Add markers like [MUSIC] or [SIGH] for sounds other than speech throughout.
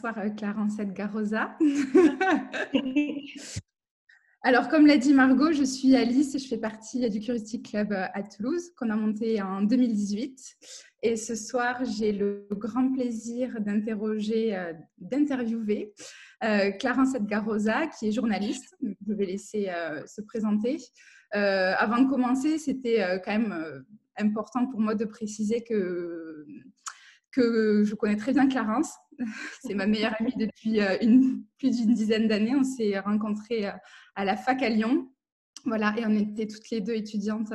bonsoir Clarence Edgarosa. [LAUGHS] Alors, comme l'a dit Margot, je suis Alice et je fais partie du Curiosity Club à Toulouse qu'on a monté en 2018. Et ce soir, j'ai le grand plaisir d'interroger, d'interviewer Clarence Edgarosa, qui est journaliste. Je vais laisser se présenter. avant de commencer, c'était quand même important pour moi de préciser que que je connais très bien Clarence. [LAUGHS] C'est ma meilleure amie depuis euh, une, plus d'une dizaine d'années. On s'est rencontrés euh, à la fac à Lyon. Voilà, et on était toutes les deux étudiantes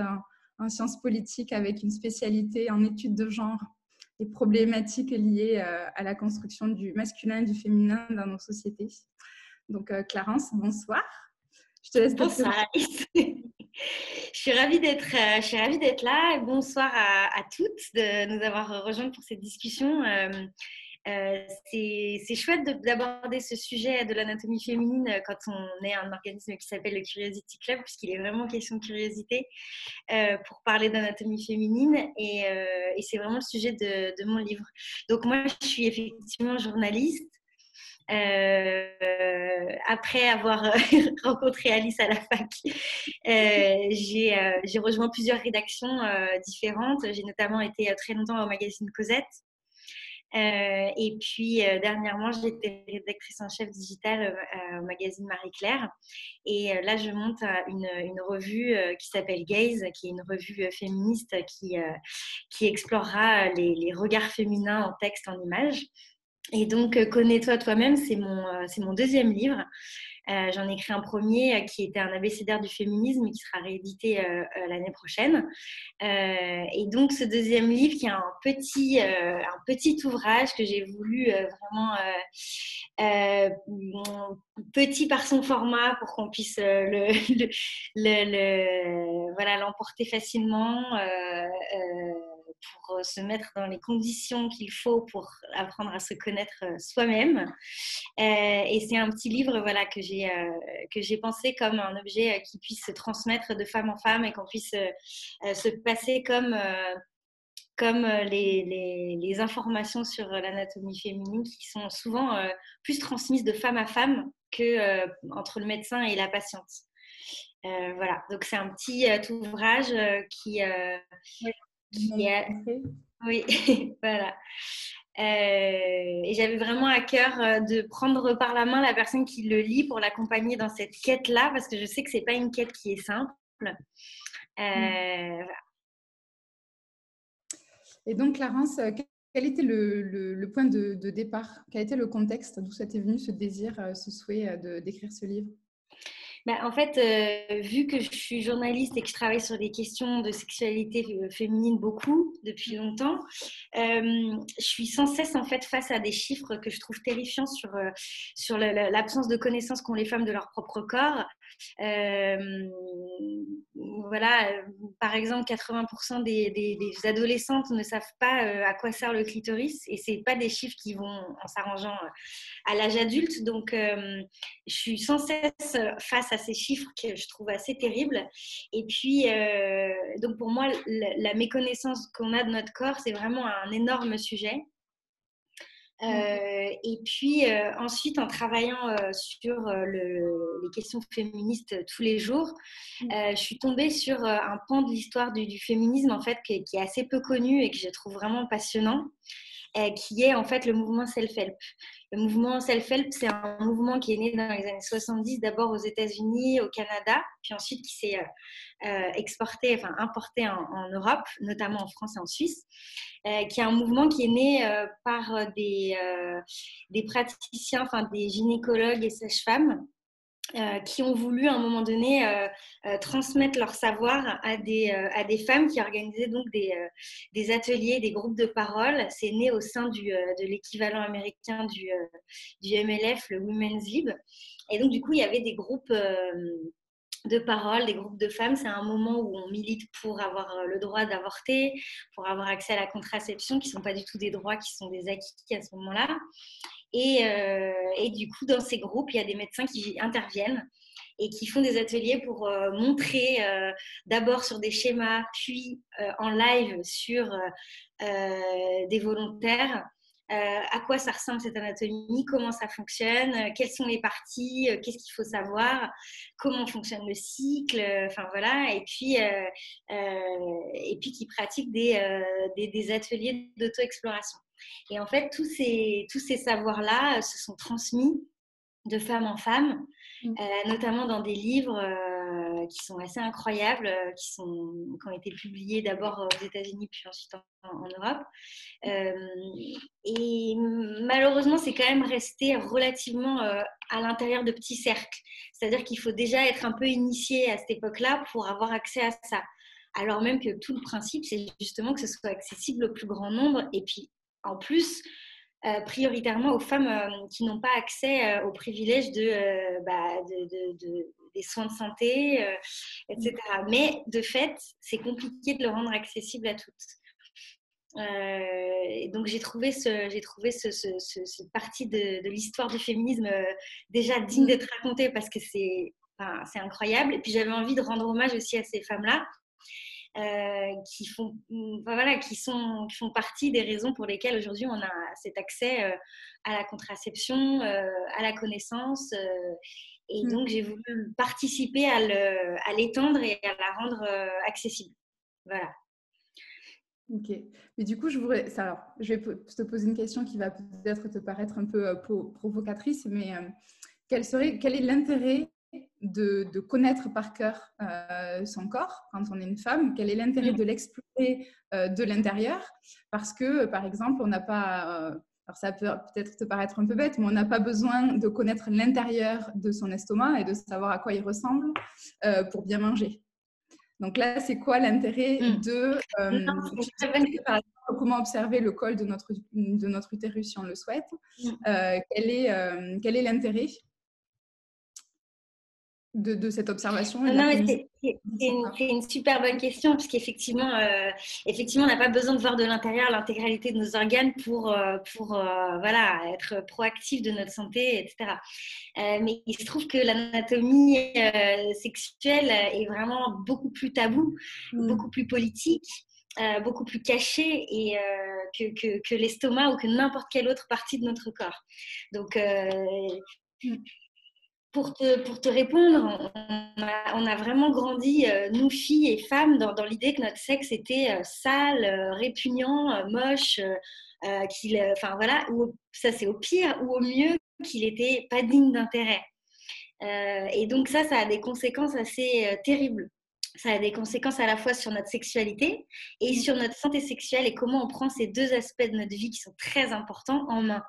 en, sciences politiques avec une spécialité en études de genre et problématiques liées euh, à la construction du masculin et du féminin dans nos sociétés. Donc, Clarence, bonsoir. Je te laisse Bonsoir, je suis ravie d'être, je suis ravie d'être là. Bonsoir à, toutes de nous avoir rejoints pour cette discussion. Euh, euh, c'est chouette d'aborder ce sujet de l'anatomie féminine quand on est un organisme qui s'appelle le Curiosity Club, puisqu'il est vraiment question de curiosité pour parler d'anatomie féminine. Et, c'est vraiment le sujet de, mon livre. Donc moi, je suis effectivement journaliste. Euh, après avoir [LAUGHS] rencontré Alice à la fac, euh, euh, j'ai rejoint plusieurs rédactions différentes. J'ai notamment été très longtemps au magazine Cosette. Et puis dernièrement, j'étais rédactrice en chef digitale au magazine Marie-Claire. Et là, je monte une, une revue qui s'appelle Gaze, qui est une revue féministe qui, qui explorera les, regards féminins en texte, en images. Et donc, euh, Connais-toi toi-même, c'est mon, euh, mon deuxième livre. Euh, j'en ai écrit un premier qui était un abécédaire du féminisme qui sera réédité l'année prochaine. et donc, ce deuxième livre, qui est un petit, un petit ouvrage que j'ai voulu vraiment petit par son format pour qu'on puisse [LAUGHS] le, voilà, l'emporter facilement pour euh, se mettre dans les conditions qu'il faut pour apprendre à se connaître euh, soi-même. Euh, et c'est un petit livre voilà, que j'ai que j'ai pensé comme un objet qui puisse se transmettre de femme en femme et qu'on puisse se passer comme comme les, les, informations sur l'anatomie féminine qui sont souvent plus transmises de femme à femme que entre le médecin et la patiente. voilà, donc c'est un petit ouvrage qui, oui, [LAUGHS] voilà. Euh, et j'avais vraiment à cœur euh, de prendre par la main la personne qui le lit pour l'accompagner dans cette quête-là, parce que je sais que c'est pas une quête qui est simple. Euh, et donc, Clarence, quel était le, point de, de, départ? Quel était le contexte D'où ça t'est venu ce désir, ce souhait d'écrire ce livre? Bah, en fait, euh, vu que je suis journaliste et que je travaille sur des questions de sexualité euh, féminine beaucoup depuis longtemps, euh, je suis sans cesse en fait face à des chiffres que je trouve terrifiants sur, sur l'absence de connaissance qu'ont les femmes de leur propre corps. Voilà, par exemple, 80% des, adolescentes ne savent pas à quoi sert le clitoris et c'est pas des chiffres qui vont en s'arrangeant à l'âge adulte. Donc, je suis sans cesse face à ces chiffres que je trouve assez terribles. Et puis, euh, donc pour moi, la, méconnaissance qu'on a de notre corps, c'est vraiment un énorme sujet. Euh, et puis euh, ensuite, en travaillant sur les questions féministes tous les jours, je suis tombée sur un pan de l'histoire du, féminisme en fait qui est, assez peu connu et que je trouve vraiment passionnant. Euh, qui est en fait le mouvement self-help. Le mouvement self-help, c'est un mouvement qui est né dans les années 70, d'abord aux États-Unis, au Canada, puis ensuite qui s'est euh, euh, exporté, enfin importé en, Europe, notamment en France et en Suisse, qui est un mouvement qui est né par des, des praticiens, enfin des gynécologues et sages-femmes euh, qui ont voulu à un moment donné euh, euh, transmettre leur savoir à des, à des femmes qui organisaient donc des, des, ateliers, des groupes de parole. C'est né au sein du, de l'équivalent américain du, du MLF, le Women's Lib. Et donc, du coup, il y avait des groupes de parole, des groupes de femmes. C'est un moment où on milite pour avoir le droit d'avorter, pour avoir accès à la contraception, qui ne sont pas du tout des droits, qui sont des acquis à ce moment-là. Euh, et, du coup, dans ces groupes, il y a des médecins qui interviennent et qui font des ateliers pour euh, montrer euh, d'abord sur des schémas, puis en live sur des volontaires, à quoi ça ressemble cette anatomie, comment ça fonctionne, quelles sont les parties, qu'est-ce qu'il faut savoir, comment fonctionne le cycle, enfin voilà, et puis, et puis qui pratiquent des, des, des ateliers d'auto-exploration. Et en fait, tous ces, tous ces savoirs-là se sont transmis de femme en femme, mmh. notamment dans des livres euh, qui sont assez incroyables, euh, qui, sont, qui ont été publiés d'abord aux États-Unis puis ensuite en, Europe. Euh, et malheureusement, c'est quand même resté relativement à l'intérieur de petits cercles. C'est-à-dire qu'il faut déjà être un peu initié à cette époque-là pour avoir accès à ça. Alors même que tout le principe, c'est justement que ce soit accessible au plus grand nombre. Et puis, en plus, prioritairement aux femmes qui n'ont pas accès aux privilèges de, bah, de, des soins de santé, euh, etc. Mais de fait, c'est compliqué de le rendre accessible à toutes. Euh, donc j'ai trouvé, ce, j'ai trouvé ce, cette partie de, l'histoire du féminisme euh, déjà digne d'être racontée parce que c'est, c'est incroyable. Et puis j'avais envie de rendre hommage aussi à ces femmes-là. Qui, font, voilà, qui, sont, qui font partie des raisons pour lesquelles aujourd'hui on a cet accès à la contraception, à la connaissance et mmh. donc, j'ai voulu participer à l'étendre et à la rendre euh, accessible. Voilà. Ok. Mais du coup, je, voudrais, ça, je vais te poser une question qui va peut-être te paraître un peu euh, provocatrice, mais euh, quel, serait, quel est l'intérêt de, de, connaître par cœur son corps quand on est une femme Quel est l'intérêt mmh. de l'explorer de l'intérieur Parce que, par exemple, on n'a pas alors ça peut peut-être te paraître un peu bête, mais on n'a pas besoin de connaître l'intérieur de son estomac et de savoir à quoi il ressemble euh, pour bien manger. Donc là, c'est quoi l'intérêt hmm. de euh, comment observer le col de notre, de notre utérus si on le souhaite hmm. euh, Quel est quel est l'intérêt de, cette observation Non, c'est une, super bonne question, puisqu'effectivement, euh, effectivement, on n'a pas besoin de voir de l'intérieur l'intégralité de nos organes pour, euh, pour euh, voilà, être proactif de notre santé, etc. mais il se trouve que l'anatomie sexuelle est vraiment beaucoup plus tabou, mm. beaucoup plus politique. beaucoup plus cachée et, que, que, que l'estomac ou que n'importe quelle autre partie de notre corps. Donc, mm pour te, pour te répondre, on a, vraiment grandi, euh, nous filles et femmes, dans, l'idée que notre sexe était euh, sale, euh, répugnant, moche, qu'il, enfin voilà, ou, ça c'est au pire, ou au mieux qu'il était pas digne d'intérêt. et donc ça, ça a des conséquences assez terribles. Ça a des conséquences à la fois sur notre sexualité et sur notre santé sexuelle et comment on prend ces deux aspects de notre vie qui sont très importants en main.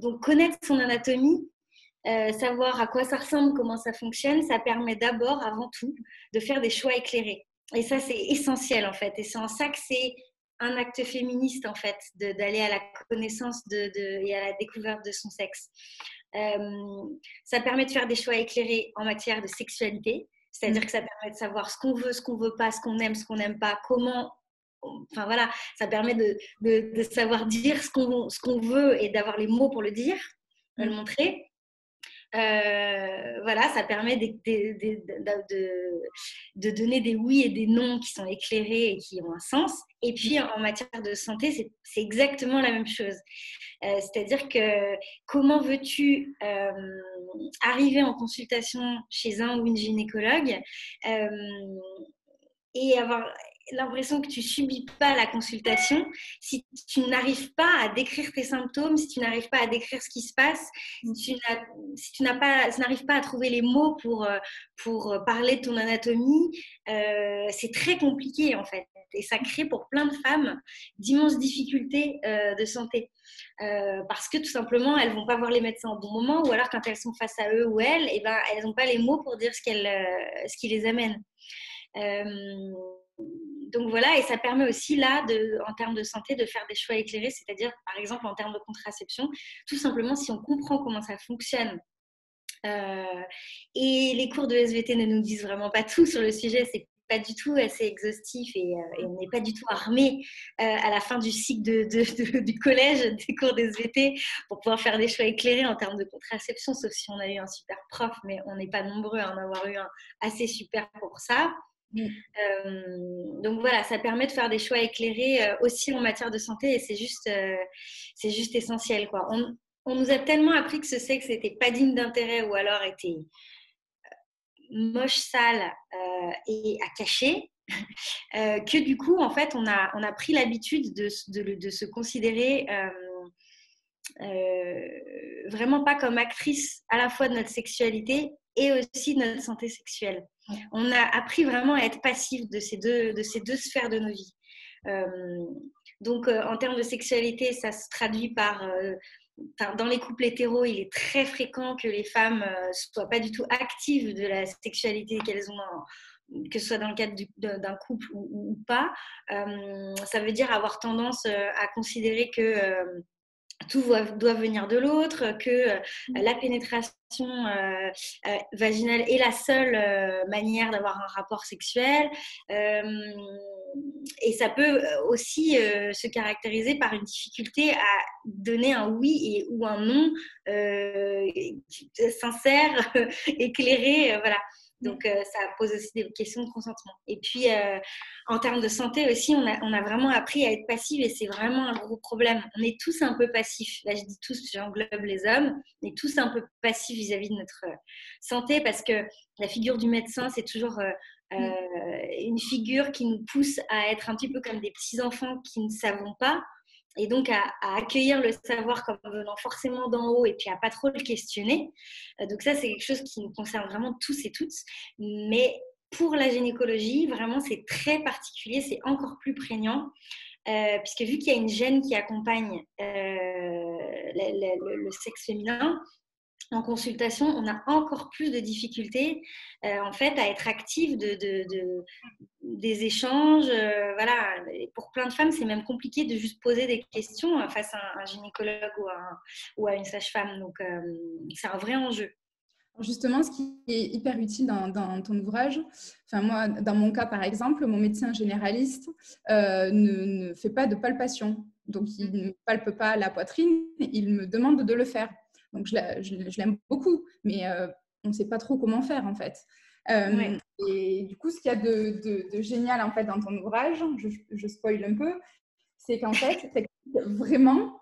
donc connaître son anatomie, euh, savoir à quoi ça ressemble, comment ça fonctionne, ça permet d'abord, avant tout, de faire des choix éclairés. Et ça, c'est essentiel en fait. Et c'est en ça que c'est un acte féministe en fait, d'aller à la connaissance de, et à la découverte de son sexe. Euh, ça permet de faire des choix éclairés en matière de sexualité, c'est-à-dire mm. que ça permet de savoir ce qu'on veut, ce qu'on veut pas, ce qu'on aime, ce qu'on n'aime pas, comment enfin voilà, ça permet de, de, savoir dire ce qu'on qu'on veut et d'avoir les mots pour le dire, de le mm. montrer. Euh, voilà, ça permet de, de, donner des oui et des non qui sont éclairés et qui ont un sens. Et puis en matière de santé, c'est exactement la même chose. Euh, c'est-à-dire que comment veux-tu euh, arriver en consultation chez un ou une gynécologue et avoir l'impression que tu subis pas la consultation si tu n'arrives pas à décrire tes symptômes, si tu n'arrives pas à décrire ce qui se passe, si tu n'as pas, n'arrives pas à trouver les mots pour, euh, pour parler de ton anatomie, euh, c'est très compliqué en fait. Et ça crée pour plein de femmes d'immenses difficultés euh, de santé. parce que tout simplement, elles vont pas voir les médecins au bon moment, ou alors quand elles sont face à eux ou elles, et eh ben, elles n'ont pas les mots pour dire ce, qu'elles, ce qui les amène donc voilà, et ça permet aussi là, en termes de santé, de faire des choix éclairés, c'est-à-dire par exemple en termes de contraception, tout simplement si on comprend comment ça fonctionne. Euh, et les cours de SVT ne nous disent vraiment pas tout sur le sujet, c'est pas du tout assez exhaustif et, euh, on n'est pas du tout armé euh, à la fin du cycle [LAUGHS] du collège des cours de SVT pour pouvoir faire des choix éclairés en termes de contraception, sauf si on a eu un super prof, mais on n'est pas nombreux à en avoir eu un assez super pour ça. Donc voilà, ça permet de faire des choix éclairés aussi en matière de santé et c'est juste, c'est juste essentiel. Quoi. On, on, nous a tellement appris que ce sexe n'était pas digne d'intérêt ou alors était moche, sale et à cacher. [LAUGHS] que du coup, en fait, on a, on a pris l'habitude de, se considérer euh, vraiment pas comme actrice à la fois de notre sexualité et aussi notre santé sexuelle. On a appris vraiment à être passif de ces deux, de ces deux sphères de nos vies. Euh, donc, euh, en termes de sexualité, ça se traduit par dans les couples hétéros, il est très fréquent que les femmes ne soient pas du tout actives de la sexualité qu'elles ont, que ce soit dans le cadre d'un couple ou, ou pas. ça veut dire avoir tendance à considérer que tout doit venir de l'autre, que euh, mm. la pénétration euh, euh, vaginale est la seule manière d'avoir un rapport sexuel. et ça peut aussi se caractériser par une difficulté à donner un oui et, ou un non sincère, [LAUGHS] éclairé. voilà. Donc, euh, ça pose aussi des questions de consentement. Et puis, euh, en termes de santé aussi, on a, on a, vraiment appris à être passif et c'est vraiment un gros problème. On est tous un peu passifs. Là, je dis tous, j'englobe les hommes. On est tous un peu passifs vis-à-vis de notre euh, santé parce que la figure du médecin, c'est toujours une figure qui nous pousse à être un petit peu comme des petits-enfants qui ne savons pas et donc à, accueillir le savoir comme venant forcément d'en haut et puis à pas trop le questionner. Euh, donc ça, c'est quelque chose qui nous concerne vraiment tous et toutes. Mais pour la gynécologie, vraiment, c'est très particulier, c'est encore plus prégnant. Euh, puisque vu qu'il y a une gène qui accompagne euh, le, sexe féminin, en consultation, on a encore plus de difficultés euh, en fait à être active de, des échanges. Euh, voilà, pour plein de femmes, c'est même compliqué de juste poser des questions euh, face à un, gynécologue ou à, une sage-femme. Donc, c'est un vrai enjeu. Justement, ce qui est hyper utile dans, ton ouvrage, enfin moi, dans mon cas par exemple, mon médecin généraliste ne, ne fait pas de palpation. Donc, il ne palpe pas la poitrine, il me demande de le faire. Donc, je l'aime beaucoup, mais euh, on ne sait pas trop comment faire, en fait. Euh, et du coup, ce qu'il y a de, génial, en fait, dans ton ouvrage, je, je spoil un peu, c'est qu'en fait, [LAUGHS] c'est vraiment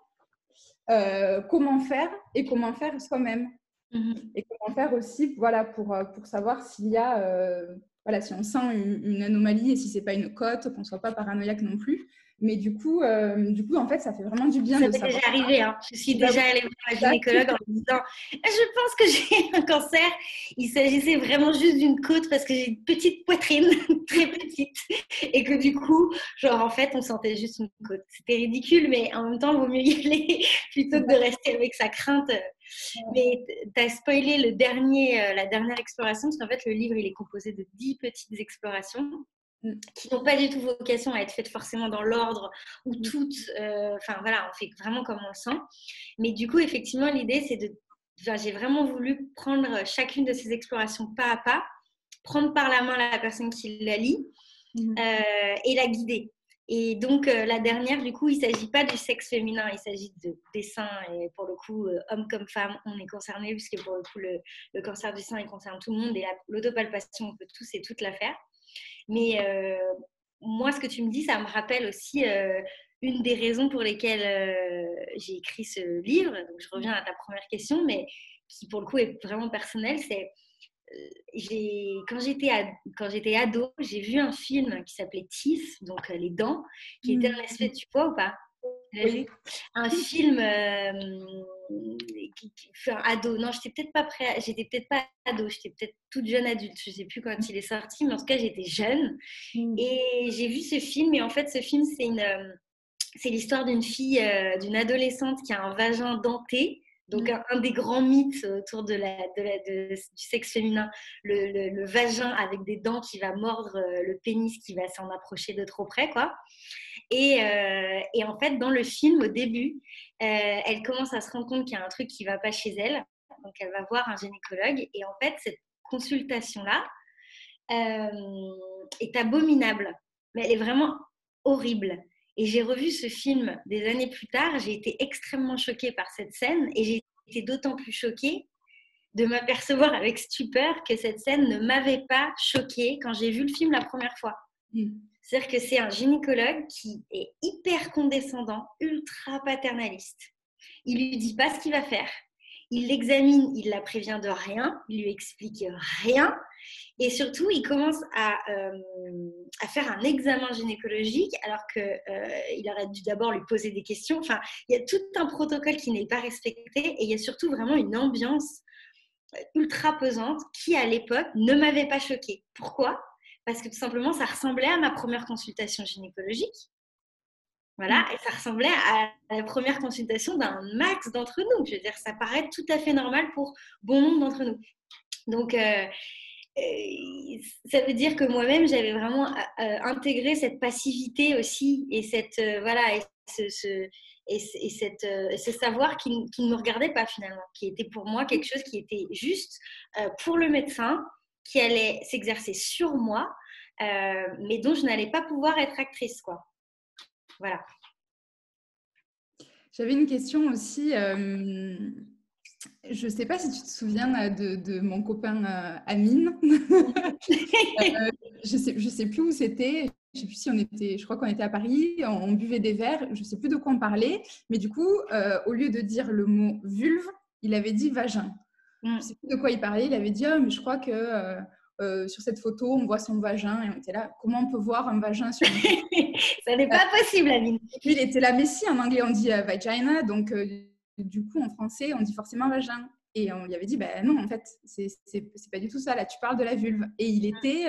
euh, comment faire et comment faire soi-même. Mm-hmm. Et comment faire aussi, voilà, pour, pour savoir s'il y a, voilà, si on sent une, une anomalie et si c'est pas une cote, qu'on ne soit pas paranoïaque non plus. Mais du coup, euh, du coup, en fait, ça fait vraiment du bien ça de savoir. déjà arrivé. Hein. Je suis déjà allée voir un gynécologue en me disant Je pense que j'ai un cancer. Il s'agissait vraiment juste d'une côte parce que j'ai une petite poitrine, [LAUGHS] très petite. Et que du coup, genre, en fait, on sentait juste une côte. C'était ridicule, mais en même temps, il vaut mieux y aller [LAUGHS] plutôt que de rester avec sa crainte. Mais tu as spoilé le dernier, euh, la dernière exploration, parce qu'en fait, le livre, il est composé de 10 petites explorations qui n'ont pas du tout vocation à être faites forcément dans l'ordre ou mm. toutes. Euh, enfin voilà, on fait vraiment comme on le sent. Mais du coup, effectivement, l'idée, c'est de. j'ai vraiment voulu prendre chacune de ces explorations pas à pas, prendre par la main la personne qui la lit mm. euh, et la guider. Et donc, euh, la dernière, du coup, il ne s'agit pas du sexe féminin, il s'agit de, des seins. Et pour le coup, homme comme femme, on est concerné, puisque pour le coup, le, le, cancer du sein, il concerne tout le monde. Et l'autopalpation, on peut tous et toutes la faire. Mais euh, moi, ce que tu me dis, ça me rappelle aussi euh, une des raisons pour lesquelles euh, j'ai écrit ce livre. Donc, je reviens à ta première question, mais qui pour le coup est vraiment personnelle. C'est quand j'étais quand j'étais ado, j'ai vu un film qui s'appelait Teeth, donc les dents, qui était un espèce, tu vois ou pas? Un film enfin, ado. Non, j'étais peut-être pas prêt. J'étais peut-être pas ado. J'étais peut-être toute jeune adulte. Je sais plus quand il est sorti, mais en tout cas, j'étais jeune. Mm. Et j'ai vu ce film. Et en fait, ce film, c'est une, c'est l'histoire d'une fille, euh, d'une adolescente qui a un vagin denté. Donc, mm. un, des grands mythes autour de la, de la du sexe féminin, le, le, vagin avec des dents qui va mordre euh, le pénis qui va s'en approcher de trop près, quoi. Et, euh, et, en fait, dans le film, au début, euh, elle commence à se rendre compte qu'il y a un truc qui ne va pas chez elle. Donc, elle va voir un gynécologue. Et en fait, cette consultation-là euh, est abominable. Mais elle est vraiment horrible. Et j'ai revu ce film des années plus tard. J'ai été extrêmement choquée par cette scène. Et j'ai été d'autant plus choquée de m'apercevoir avec stupeur que cette scène ne m'avait pas choquée quand j'ai vu le film la première fois. Mm. C'est-à-dire que c'est un gynécologue qui est hyper condescendant, ultra paternaliste. Il lui dit pas ce qu'il va faire. Il l'examine, il la prévient de rien, il lui explique rien. Et surtout, il commence à, euh, faire un examen gynécologique alors qu'il euh, aurait dû d'abord lui poser des questions. Enfin, il y a tout un protocole qui n'est pas respecté et il y a surtout vraiment une ambiance ultra pesante qui, à l'époque, ne m'avait pas choquée. Pourquoi? Parce que tout simplement, ça ressemblait à ma première consultation gynécologique. Voilà, mm. et ça ressemblait à la première consultation d'un max d'entre nous. Je veux dire, ça paraît tout à fait normal pour bon nombre d'entre nous. Donc, euh, euh, ça veut dire que moi-même, j'avais vraiment euh, intégré cette passivité aussi et cette, voilà, et ce, et, cette, ce savoir qui, qui, ne me regardait pas finalement, qui était pour moi quelque chose qui était juste pour le médecin, qui allait s'exercer sur moi, mais dont je n'allais pas pouvoir être actrice, quoi. Voilà. J'avais une question aussi. Euh, je ne sais pas si tu te souviens euh, de, mon copain euh, Amine. [LAUGHS] je ne sais, je sais plus où c'était. Je sais plus si on était, je crois qu'on était à Paris, on, buvait des verres, je ne sais plus de quoi on parlait, mais du coup, au lieu de dire le mot vulve, il avait dit vagin. Mm. Je ne sais plus de quoi il parlait, il avait dit, oh, mais je crois que euh, sur cette photo, on voit son vagin et on était là, comment on peut voir un vagin sur une [LAUGHS] Ça n'est pas possible, Aline. Puis [LAUGHS] il était là, mais si, en anglais on dit euh, vagina, donc euh, du coup en français on dit forcément vagin. Et on lui avait dit, ben non, en fait, c'est pas du tout ça, là tu parles de la vulve. Et il était,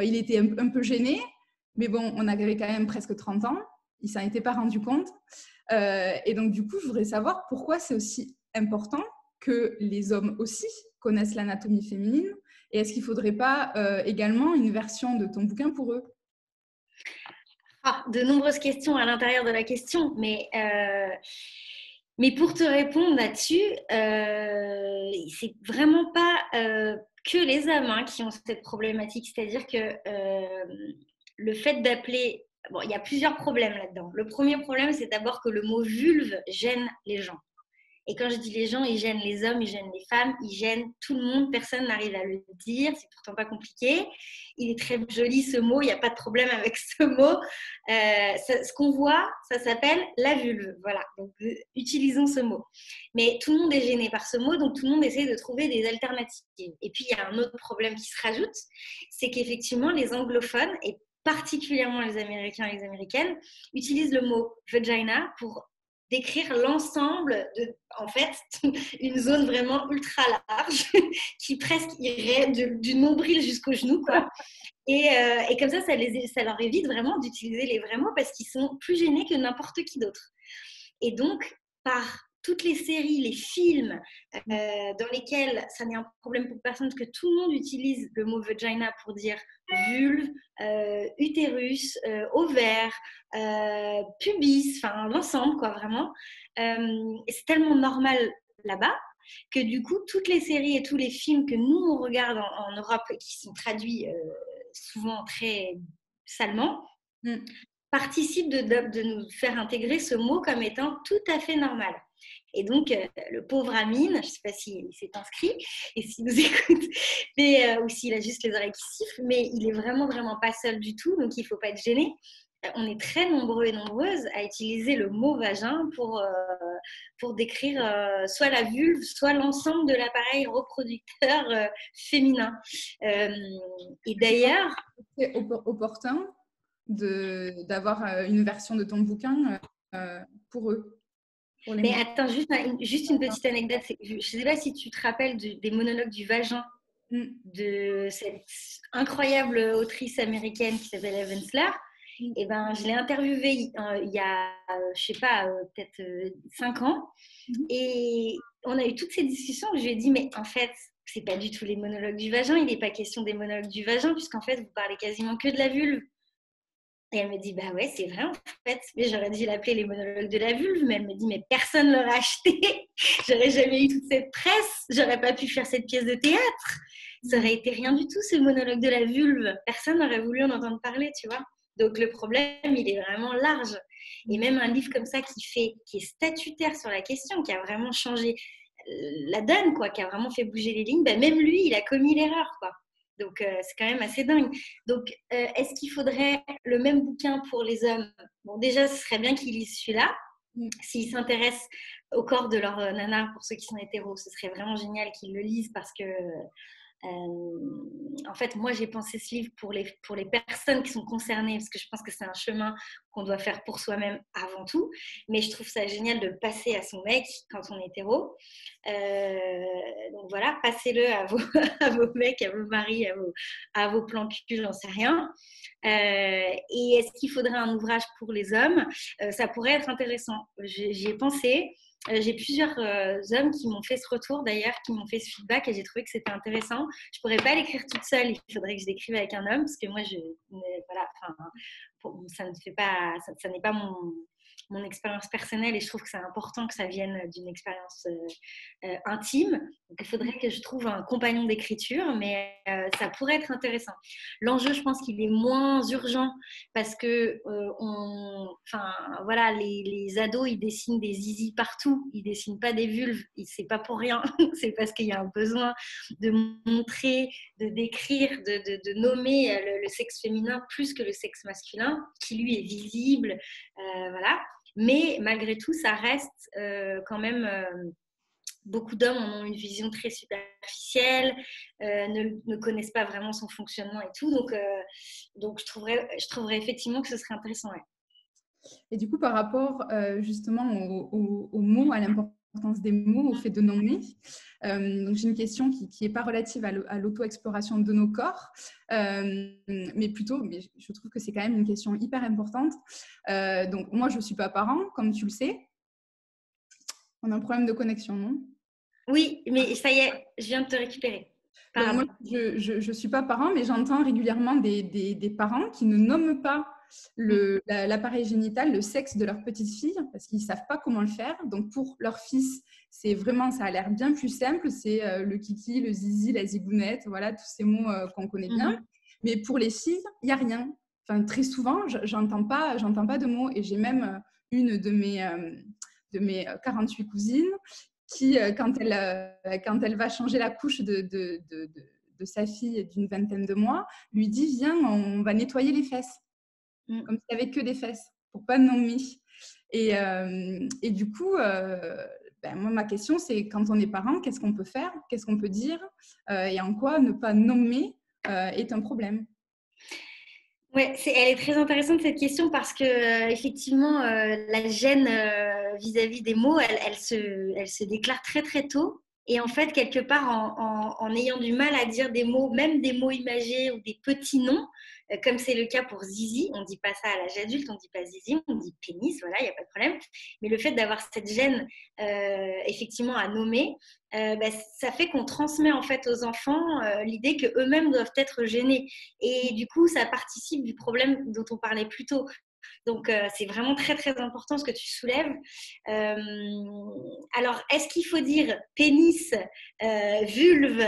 il était un, peu gêné, mais bon, on avait quand même presque 30 ans, il s'en était pas rendu compte. et donc du coup, je voudrais savoir pourquoi c'est aussi important que les hommes aussi connaissent l'anatomie féminine et est-ce qu'il ne faudrait pas euh, également une version de ton bouquin pour eux? Ah, De nombreuses questions à l'intérieur de la question, mais, euh, mais pour te répondre là-dessus, euh, c'est vraiment pas euh, que les hommes hein, qui ont cette problématique. C'est-à-dire que le fait d'appeler... Bon, il y a plusieurs problèmes là-dedans. Le premier problème, c'est d'abord que le mot vulve gêne les gens. Et quand je dis les gens, ils gênent les hommes, ils gênent les femmes, ils gênent tout le monde. Personne n'arrive à le dire. C'est pourtant pas compliqué. Il est très joli ce mot. Il n'y a pas de problème avec [LAUGHS] ce mot. Euh, ce qu'on voit, ça s'appelle la vulve. Voilà. Donc, euh, utilisons ce mot. Mais tout le monde est gêné par ce mot, donc tout le monde essaie de trouver des alternatives. Et puis, il y a un autre problème qui se rajoute, c'est qu'effectivement, les anglophones, et particulièrement les Américains et les Américaines, utilisent le mot vagina pour décrire l'ensemble de, en fait, [LAUGHS] une zone vraiment ultra large [LAUGHS] qui presque irait du nombril jusqu'au genou, quoi. [LAUGHS] Et, euh, et, comme ça, ça, les, ça leur évite vraiment d'utiliser les vrais mots parce qu'ils sont plus gênés que n'importe qui d'autre. Et donc, par toutes les séries, les films euh, dans lesquels ça n'est un problème pour personne que tout le monde utilise le mot vagina pour dire vulve, euh, utérus, euh, ovaire, pubis, enfin l'ensemble quoi vraiment. c'est tellement normal là-bas que du coup toutes les séries et tous les films que nous on regarde en, Europe et qui sont traduits souvent très salement mm. participent de, de, nous faire intégrer ce mot comme étant tout à fait normal. Et donc, euh, le pauvre Amine, je ne sais pas s'il s'est inscrit et s'il nous [LAUGHS] écoute, mais, euh, ou s'il a juste les oreilles qui sifflent, mais il est vraiment, vraiment pas seul du tout, donc il ne faut pas être gêné. Euh, on est très nombreux et nombreuses à utiliser le mot vagin pour, pour décrire soit la vulve, soit l'ensemble de l'appareil reproducteur féminin. et d'ailleurs... C'est opportun d'avoir une version de ton bouquin pour eux mais attends, juste, juste une petite anecdote. Je ne sais pas si tu te rappelles des monologues du vagin mm. de cette incroyable autrice américaine qui s'appelle Evan Slar. Mm. Et eh ben, je l'ai interviewée euh, il y a, je sais pas, euh, peut-être euh, cinq ans. Mm-hmm. Et on a eu toutes ces discussions. Je lui ai dit, mais en fait, c'est pas du tout les monologues du vagin. Il n'est pas question des monologues du vagin, puisqu'en fait, vous parlez quasiment que de la vulve. Et elle me dit, bah ouais, c'est vrai en fait. Mais j'aurais dû l'appeler les monologues de la vulve. Mais elle me dit, mais personne ne l'aurait acheté. [LAUGHS] j'aurais jamais eu toute cette presse. J'aurais pas pu faire cette pièce de théâtre. Ça aurait été rien du tout, ce monologue de la vulve. Personne n'aurait voulu en entendre parler, tu vois. Donc le problème, il est vraiment large. Et même un livre comme ça qui fait, qui est statutaire sur la question, qui a vraiment changé la donne, quoi, qui a vraiment fait bouger les lignes, ben, même lui, il a commis l'erreur, quoi. Donc, euh, c'est quand même assez dingue. Donc, euh, est-ce qu'il faudrait le même bouquin pour les hommes? Bon, déjà, ce serait bien qu'il lise celui-là. Mm. S'ils s'intéressent au corps de leur nana, pour ceux qui sont hétéros, ce serait vraiment génial qu'ils le lisent parce que en fait, moi, j'ai pensé ce livre pour les, pour les personnes qui sont concernées, parce que je pense que c'est un chemin qu'on doit faire pour soi-même avant tout. Mais je trouve ça génial de passer à son mec quand on est hétéro. Euh, donc voilà, passez-le à vos, [LAUGHS] à vos mecs, à vos maris, à vos, à vos plans cul, j'en sais rien. Euh, et est-ce qu'il faudrait un ouvrage pour les hommes? Euh, Ça pourrait être intéressant. J'y ai pensé. Euh, j'ai plusieurs euh, hommes qui m'ont fait ce retour d'ailleurs, qui m'ont fait ce feedback et j'ai trouvé que c'était intéressant. Je pourrais pas l'écrire toute seule, il faudrait que je l'écrive avec un homme parce que moi, je, voilà, ça ne fait pas, ça n'est pas mon, mon expérience personnelle et je trouve que c'est important que ça vienne d'une expérience euh, euh, intime. Il faudrait que je trouve un compagnon d'écriture, mais euh, ça pourrait être intéressant. L'enjeu, je pense qu'il est moins urgent parce que enfin, voilà, les, ados, ils dessinent des zizi partout, ils dessinent pas des vulves, c'est pas pour rien, [LAUGHS] c'est parce qu'il y a un besoin de montrer, de décrire, de, nommer le, le, sexe féminin plus que le sexe masculin, qui lui est visible, voilà. Mais malgré tout, ça reste euh, quand même. Euh, beaucoup d'hommes ont une vision très superficielle, euh, ne, connaissent pas vraiment son fonctionnement et tout. Donc, donc je, trouverais, je trouverais effectivement que ce serait intéressant. Et du coup, par rapport justement aux mots, à l'importance des mots, au fait de nommer. Euh, donc j'ai une question qui n'est pas relative à l'auto-exploration de nos corps, euh, mais plutôt, mais je trouve que c'est quand même une question hyper importante. Euh, donc moi, je ne suis pas parent, comme tu le sais. On a un problème de connexion, non? Oui, mais ça y est, je viens de te récupérer. moi, je ne suis pas parent, mais j'entends régulièrement des, des, des parents qui ne nomment pas l'appareil génital, le sexe de leur petite fille, parce qu'ils ne savent pas comment le faire. Donc pour leur fils, c'est vraiment, ça a l'air bien plus simple. C'est euh, le kiki, le zizi, la zigounette, voilà, tous ces mots euh, qu'on connaît bien. Mhm. Mais pour les filles, il n'y a rien. Enfin, très souvent, j'entends pas, j'entends pas de mots. Et j'ai même euh, une de mes, de mes 48 cousines qui, quand elle, quand elle va changer la couche de, de, de, de sa fille d'une vingtaine de mois, lui dit Viens, on va nettoyer les fesses. Mm. comme s'il n'y avait que des fesses, pour pas de nommer. Et, euh, et du coup, euh, ben, moi, ma question, c'est quand on est parent, qu'est-ce qu'on peut faire? Qu'est-ce qu'on peut dire? Euh, Et en quoi ne pas nommer est un problème? Oui, elle est très intéressante cette question parce que effectivement, la gêne vis-à-vis des mots, elle, elle, se, elle se déclare très très tôt. Et en fait, quelque part, en, en, ayant du mal à dire des mots, même des mots imagés ou des petits noms, comme c'est le cas pour Zizi, on ne dit pas ça à l'âge adulte, on ne dit pas Zizi, on dit pénis, voilà, il n'y a pas de problème. Mais le fait d'avoir cette gêne euh, effectivement à nommer, euh, bah, ça fait qu'on transmet en fait aux enfants l'idée qu'eux-mêmes doivent être gênés. Et du coup, ça participe du problème dont on parlait plus tôt. Donc, euh, c'est vraiment très, très important ce que tu soulèves. Euh, alors, est-ce qu'il faut dire pénis, euh, vulve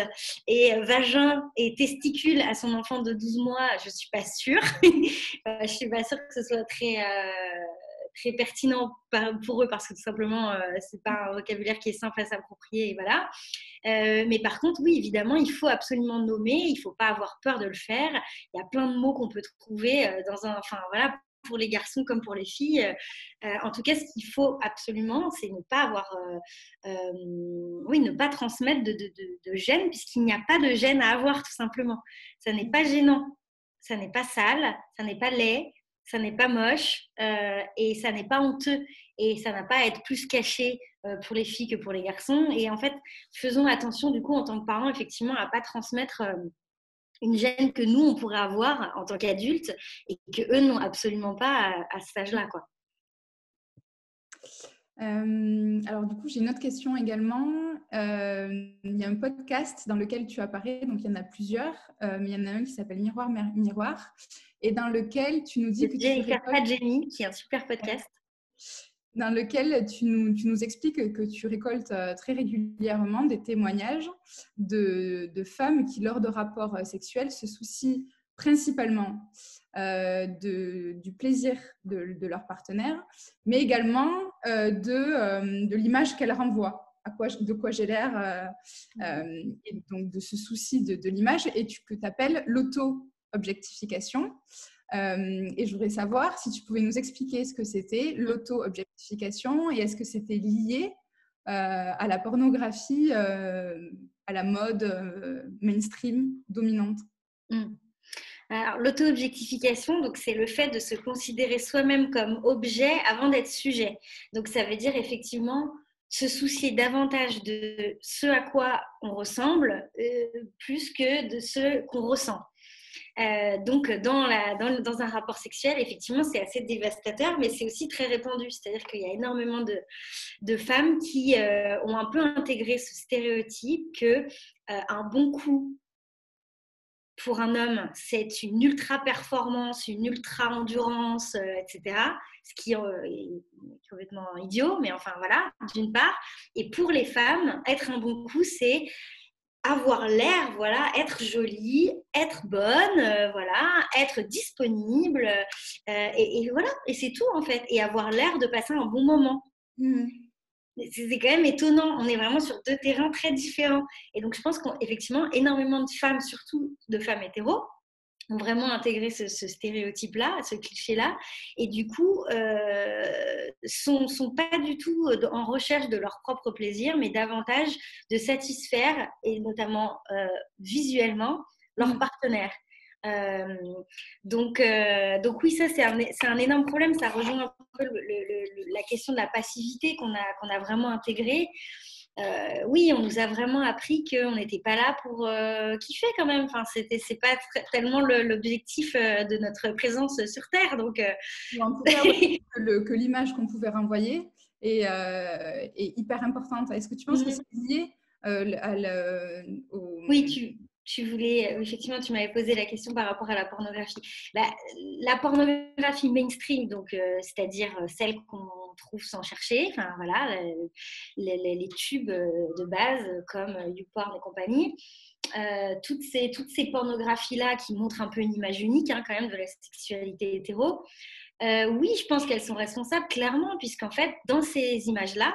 et vagin et testicule à son enfant de 12 mois? Je ne suis pas sûre. [LAUGHS] je ne suis pas sûre que ce soit très très pertinent pour eux parce que tout simplement, ce n'est pas un vocabulaire qui est simple à s'approprier. Voilà. mais par contre, oui, évidemment, il faut absolument nommer, il ne faut pas avoir peur de le faire. Il y a plein de mots qu'on peut trouver dans un. Enfin, voilà, pour les garçons comme pour les filles. Euh, en tout cas, ce qu'il faut absolument, c'est ne pas avoir, euh, euh, oui, ne pas transmettre de, de, gêne, puisqu'il n'y a pas de gêne à avoir, tout simplement. Ça n'est pas gênant, ça n'est pas sale, ça n'est pas laid, ça n'est pas moche et ça n'est pas honteux et ça n'a pas à être plus caché pour les filles que pour les garçons. Et en fait, faisons attention du coup en tant que parents effectivement à pas transmettre une gêne que nous, on pourrait avoir en tant qu'adultes et que eux n'ont absolument pas à, cet âge-là. Quoi. Euh, alors du coup, j'ai une autre question également. Euh, il y a un podcast dans lequel tu apparais, donc il y en a plusieurs, euh, mais il y en a un qui s'appelle Miroir Miroir, et dans lequel tu nous dis que tu Jenny, qui est un super podcast dans lequel tu nous, tu nous, expliques que tu récoltes euh, très régulièrement des témoignages de, de femmes qui, lors de rapports euh, sexuels, se soucient principalement euh, de, du plaisir de, de, leur partenaire, mais également de, de l'image qu'elle renvoie. à quoi, de quoi j'ai l'air, et donc de ce souci de, l'image, et tu, que tu appelles l'auto-objectification. Et je voudrais savoir si tu pouvais nous expliquer ce que c'était l'auto-objectification et est-ce que c'était lié à la pornographie, à la mode mainstream dominante? Mmh. Alors, l'auto-objectification, donc c'est le fait de se considérer soi-même comme objet avant d'être sujet. Donc, ça veut dire effectivement se soucier davantage de ce à quoi on ressemble euh, plus que de ce qu'on ressent. Euh, donc, dans, un rapport sexuel, effectivement, c'est assez dévastateur, mais c'est aussi très répandu. C'est-à-dire qu'il y a énormément de, femmes qui euh, ont un peu intégré ce stéréotype que un bon coup pour un homme, c'est une ultra performance, une ultra endurance, euh, etc. Ce qui euh, est complètement idiot, mais enfin voilà, d'une part. Et pour les femmes, être un bon coup, c'est avoir l'air, voilà, être jolie, être bonne, euh, voilà, être disponible, et, voilà, et c'est tout en fait, et avoir l'air de passer un bon moment. Mmh c'est quand même étonnant. On est vraiment sur deux terrains très différents. Et donc, je pense qu'effectivement, énormément de femmes, surtout de femmes hétéros, ont vraiment intégré ce, stéréotype-là, ce cliché-là, et du coup, euh, sont, sont pas du tout en recherche de leur propre plaisir, mais davantage de satisfaire, et notamment euh, visuellement, leur mmh. partenaire. Euh, donc, euh, donc oui, ça c'est un, un, énorme problème. Ça rejoint un peu la question de la passivité qu'on a, qu'on a vraiment intégrée. Euh, oui, on nous a vraiment appris qu'on n'était pas là pour kiffer quand même. Enfin, c'était, c'est pas tellement l'objectif de notre présence sur Terre. Donc, [LAUGHS] que l'image qu'on pouvait renvoyer est, est, hyper importante. Est-ce que tu penses que mm-hmm. c'est lié à Oui, tu, tu voulais, euh, effectivement, tu m'avais posé la question par rapport à la pornographie. La, pornographie mainstream, donc euh, c'est-à-dire euh, celle qu'on trouve sans chercher, enfin voilà, les, tubes de base comme YouPorn et compagnie. toutes ces, toutes ces pornographies-là qui montrent un peu une image unique hein, quand même de la sexualité hétéro, oui, je pense qu'elles sont responsables clairement, puisqu'en fait, dans ces images-là,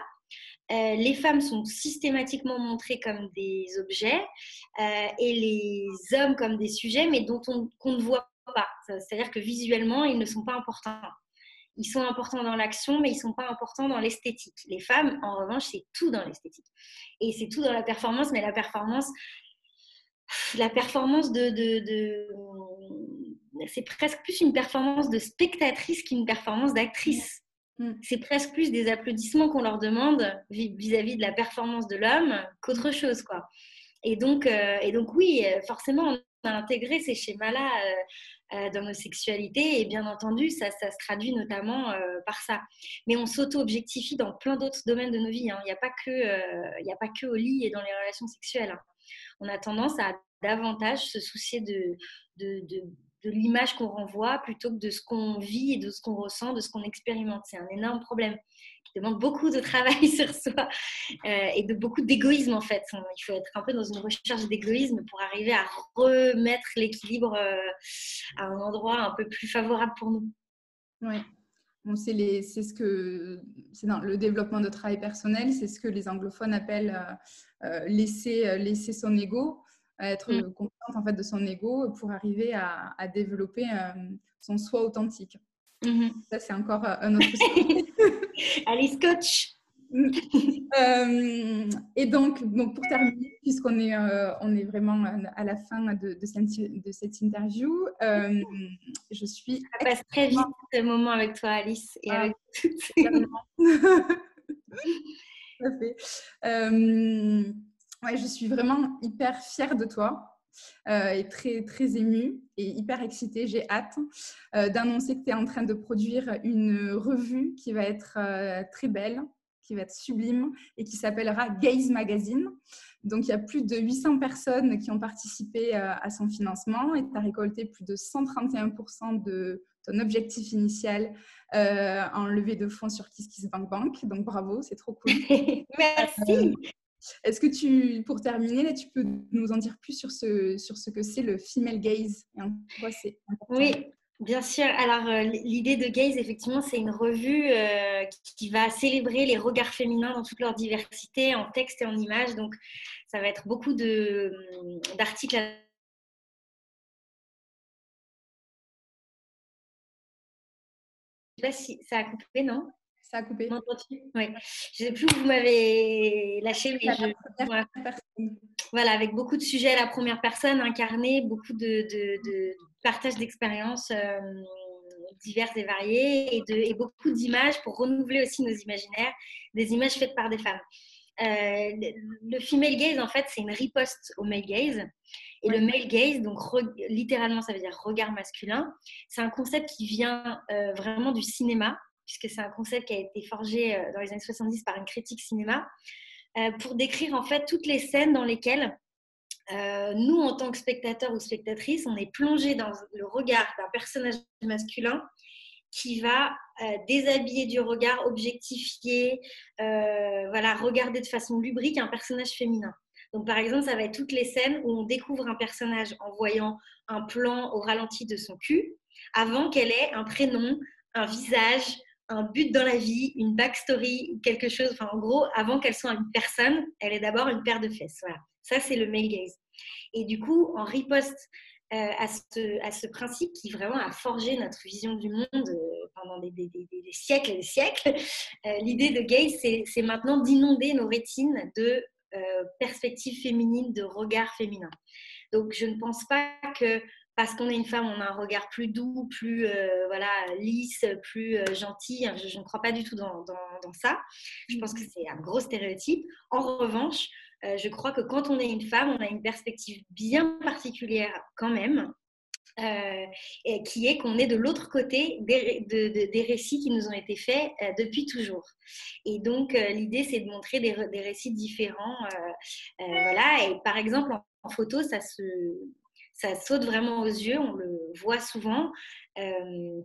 euh, les femmes sont systématiquement montrées comme des objets euh, et les hommes comme des sujets, mais dont on, qu'on ne voit pas. C'est-à-dire que visuellement, ils ne sont pas importants. Ils sont importants dans l'action, mais ils ne sont pas importants dans l'esthétique. Les femmes, en revanche, c'est tout dans l'esthétique. Et c'est tout dans la performance, mais la performance, la performance de, de c'est presque plus une performance de spectatrice qu'une performance d'actrice. Mm. C'est presque plus des applaudissements qu'on leur demande vis-à-vis de la performance de l'homme qu'autre chose, quoi. Et donc, euh, et donc oui, euh, forcément, on a intégré ces schémas-là euh, dans nos sexualités et bien entendu, ça, ça se traduit notamment par ça. Mais on s'auto-objectifie dans plein d'autres domaines de nos vies. Hein. Il n'y a, pas que, a pas que au lit et dans les relations sexuelles. Hein. On a tendance à davantage se soucier de, de, de de l'image qu'on renvoie plutôt que de ce qu'on vit et de ce qu'on ressent, de ce qu'on expérimente. C'est un énorme problème qui demande beaucoup de travail [LAUGHS] sur soi euh, et de beaucoup d'égoïsme en fait. Il faut être un peu dans une recherche d'égoïsme pour arriver à remettre l'équilibre euh, à un endroit un peu plus favorable pour nous. Oui. Bon, c'est ce que c'est le développement de travail personnel, c'est ce que les anglophones appellent euh, laisser, laisser son ego à être mmh. consciente en fait de son ego pour arriver à, développer euh, son soi authentique. Mmh Ça, c'est encore euh, un autre sujet. Alice Coach. Euh, et donc, donc, pour terminer, puisqu'on est, on est vraiment à la fin de, de, cette, interview, je suis. Ça passe très vite ce moment avec toi, Alice, et ah, avec toutes. [LAUGHS] Tout à fait je suis vraiment hyper fière de toi. Euh, et très, très émue et hyper excitée. J'ai hâte euh, d'annoncer que tu es en train de produire une revue qui va être euh, très belle, qui va être sublime et qui s'appellera Gaze Magazine. Donc, il y a plus de 800 personnes qui ont participé à son financement et tu as récolté plus de 131% de ton objectif initial en levée de fonds sur KissKissBankBank. Donc, bravo, c'est trop cool. [LAUGHS] Merci. Est-ce que tu, pour terminer, tu peux nous en dire plus sur ce, sur ce que c'est le female gaze et quoi c'est Oui, Bien sûr. Alors, euh, l'idée de Gaze, effectivement, c'est une revue euh, qui va célébrer les regards féminins dans toute leur diversité, en texte et en images. Donc, ça va être beaucoup d'articles Je sais pas si ça a coupé, non? Ça a coupé. Oui. Je ne sais plus où vous m'avez lâché, mais je... Voilà, avec beaucoup de sujets à la première personne incarnés, beaucoup de, de, partage d'expériences euh, diverses et variées et, et beaucoup d'images pour renouveler aussi nos imaginaires, des images faites par des femmes. Euh, le female gaze, en fait, c'est une riposte au male gaze. Et le male gaze, donc littéralement, ça veut dire regard masculin. C'est un concept qui vient euh, vraiment du cinéma, puisque c'est un concept qui a été forgé euh, dans les années 70 par une critique cinéma, pour décrire en fait toutes les scènes dans lesquelles nous, en tant que spectateurs ou spectatrices, on est plongé dans le regard d'un personnage masculin qui va euh, déshabiller du regard, objectifier, euh, voilà, regarder de façon lubrique un personnage féminin. Donc, par exemple, ça va être toutes les scènes où on découvre un personnage en voyant un plan au ralenti de son cul, avant qu'elle ait un prénom, un visage, un but dans la vie, une backstory, quelque chose. Enfin, en gros, avant qu'elle soit une personne, elle est d'abord une paire de fesses. Voilà. Ça, c'est le male gaze. Et du coup, en riposte euh, à, ce, principe qui vraiment a forgé notre vision du monde euh, pendant des, siècles et des siècles. Euh, l'idée de Gaze, c'est maintenant d'inonder nos rétines de perspectives féminines, de regards féminins. Donc, je ne pense pas que parce qu'on est une femme, on a un regard plus doux, plus voilà, lisse, plus gentil. Je, ne crois pas du tout dans, dans, dans ça. Je pense que c'est un gros stéréotype. En revanche, euh, je crois que quand on est une femme, on a une perspective bien particulière quand même. Euh, et qui est qu'on est de l'autre côté des, des, récits qui nous ont été faits euh, depuis toujours. Et donc, l'idée, c'est de montrer des, des récits différents. voilà. Et par exemple, en, photo, ça, se, ça saute vraiment aux yeux, on le voit souvent.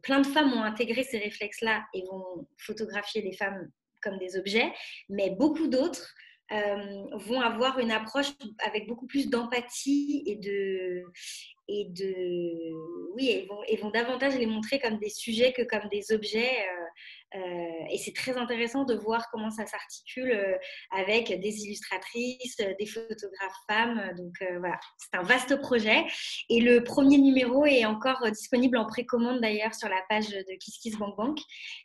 plein de femmes ont intégré ces réflexes-là et vont photographier les femmes comme des objets, mais beaucoup d'autres euh, vont avoir une approche avec beaucoup plus d'empathie et de, et de oui, et vont, et vont, davantage les montrer comme des sujets que comme des objets. Euh, euh, et c'est très intéressant de voir comment ça s'articule avec des illustratrices, des photographes femmes. Donc voilà, c'est un vaste projet. Et le premier numéro est encore disponible en précommande d'ailleurs sur la page de Kiss Kiss Bank Bank.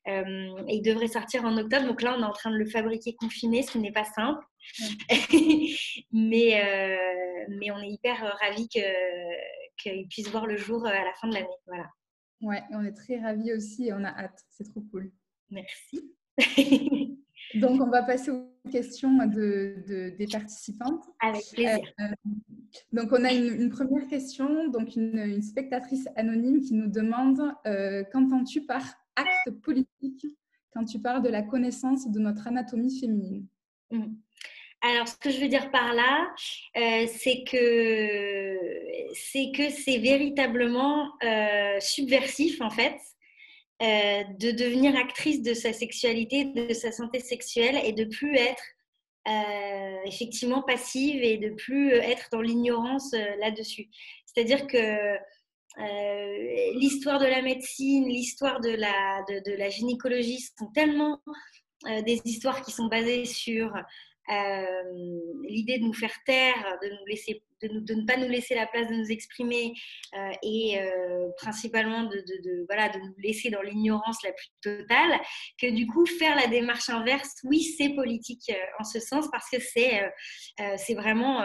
et il devrait sortir en octobre. Donc là, on est en train de le fabriquer confiné, ce qui n'est pas simple. [LAUGHS] mais, euh, mais on est hyper euh, ravis qu'il puisse voir le jour euh, à la fin de l'année. Voilà. Ouais, on est très ravis aussi et on a hâte. C'est trop cool. Merci. [LAUGHS] Donc, on va passer aux questions de, des participantes. Avec plaisir. donc, on a une, première question. Donc, une, spectatrice anonyme qui nous demande qu'entends-tu par acte politique quand tu parles de la connaissance de notre anatomie féminine? Mmh. Alors, ce que je veux dire par là, euh, c'est que c'est que c'est véritablement euh, subversif en fait euh, de devenir actrice de sa sexualité, de sa santé sexuelle et de plus être effectivement passive et de plus être dans l'ignorance là-dessus. C'est-à-dire que l'histoire de la médecine, l'histoire de la, de, de la gynécologie sont tellement des histoires qui sont basées sur euh, l'idée de nous faire taire, de, ne pas nous laisser la place de nous exprimer euh, et euh, principalement de nous laisser dans l'ignorance la plus totale, que du coup faire la démarche inverse, oui, c'est politique en ce sens parce que c'est c'est vraiment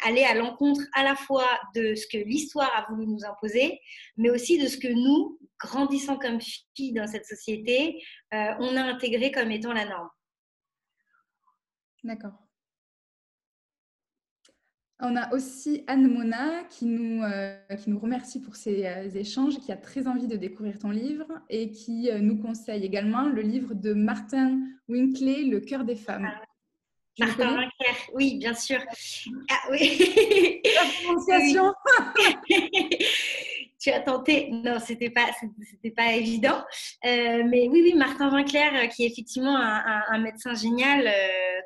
aller à l'encontre à la fois de ce que l'histoire a voulu nous imposer, mais aussi de ce que nous, grandissant comme filles dans cette société, on a intégré comme étant la norme. D'accord. On a aussi Anne Mona qui nous, euh, qui nous remercie pour ces euh, échanges, qui a très envie de découvrir ton livre et qui euh, nous conseille également le livre de Martin Winkley, Le cœur des femmes. Ah, Martin Winkler, oui, bien sûr. Ah, oui. La prononciation. [LAUGHS] tu as tenté. Non, c'était pas, c'était pas évident. Euh, mais oui, oui, Martin Vinclair, qui est effectivement un, médecin génial,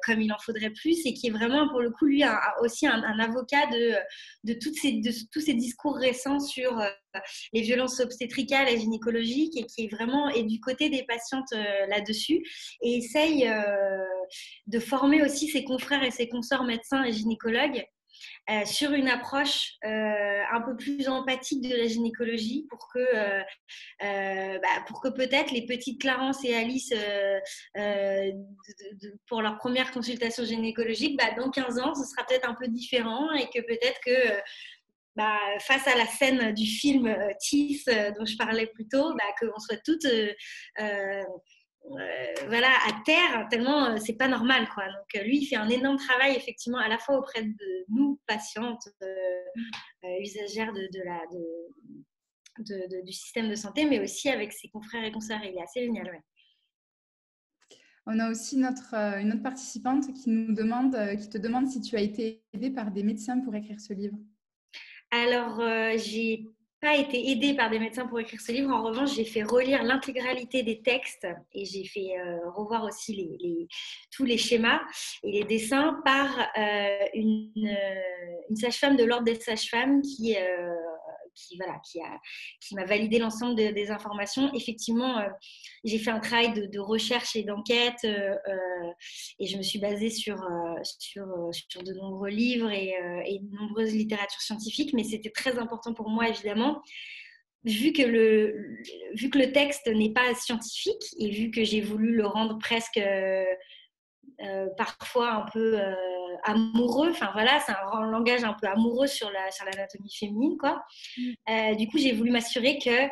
comme il en faudrait plus, et qui est vraiment, pour le coup, lui, aussi un, avocat de, de, toutes ces, de tous ces discours récents sur les violences obstétricales et gynécologiques, et qui est vraiment est du côté des patientes là-dessus, et essaye de former aussi ses confrères et ses consorts médecins et gynécologues euh, sur une approche euh, un peu plus empathique de la gynécologie pour que, euh, bah, pour que peut-être les petites Clarence et Alice, pour leur première consultation gynécologique, bah, dans 15 ans, ce sera peut-être un peu différent et que peut-être que bah, face à la scène du film Tiff dont je parlais plus tôt, qu'on soit toutes voilà, à terre, tellement euh, c'est pas normal. Quoi. Donc, euh, lui, il fait un énorme travail, effectivement, à la fois auprès de nous, patientes, usagères de, la, de, du système de santé, mais aussi avec ses confrères et consoeurs. Il est assez génial. On a aussi notre, une autre participante qui nous demande, qui te demande si tu as été aidée par des médecins pour écrire ce livre. Alors, j'ai pas été aidée par des médecins pour écrire ce livre. En revanche, j'ai fait relire l'intégralité des textes et j'ai fait euh, revoir aussi les, tous les schémas et les dessins par euh, une, euh, une sage-femme de l'ordre des sages-femmes qui qui voilà, qui a, qui m'a validé l'ensemble des informations. Effectivement, euh, j'ai fait un travail de, recherche et d'enquête euh, euh, et je me suis basée sur sur, sur de nombreux livres et, de nombreuses littératures scientifiques, mais c'était très important pour moi évidemment vu que le, vu que le texte n'est pas scientifique et vu que j'ai voulu le rendre presque euh, parfois un peu euh, amoureux. Enfin voilà, c'est un langage un peu amoureux sur la sur l'anatomie féminine, quoi. Mm. Euh, du coup, j'ai voulu m'assurer que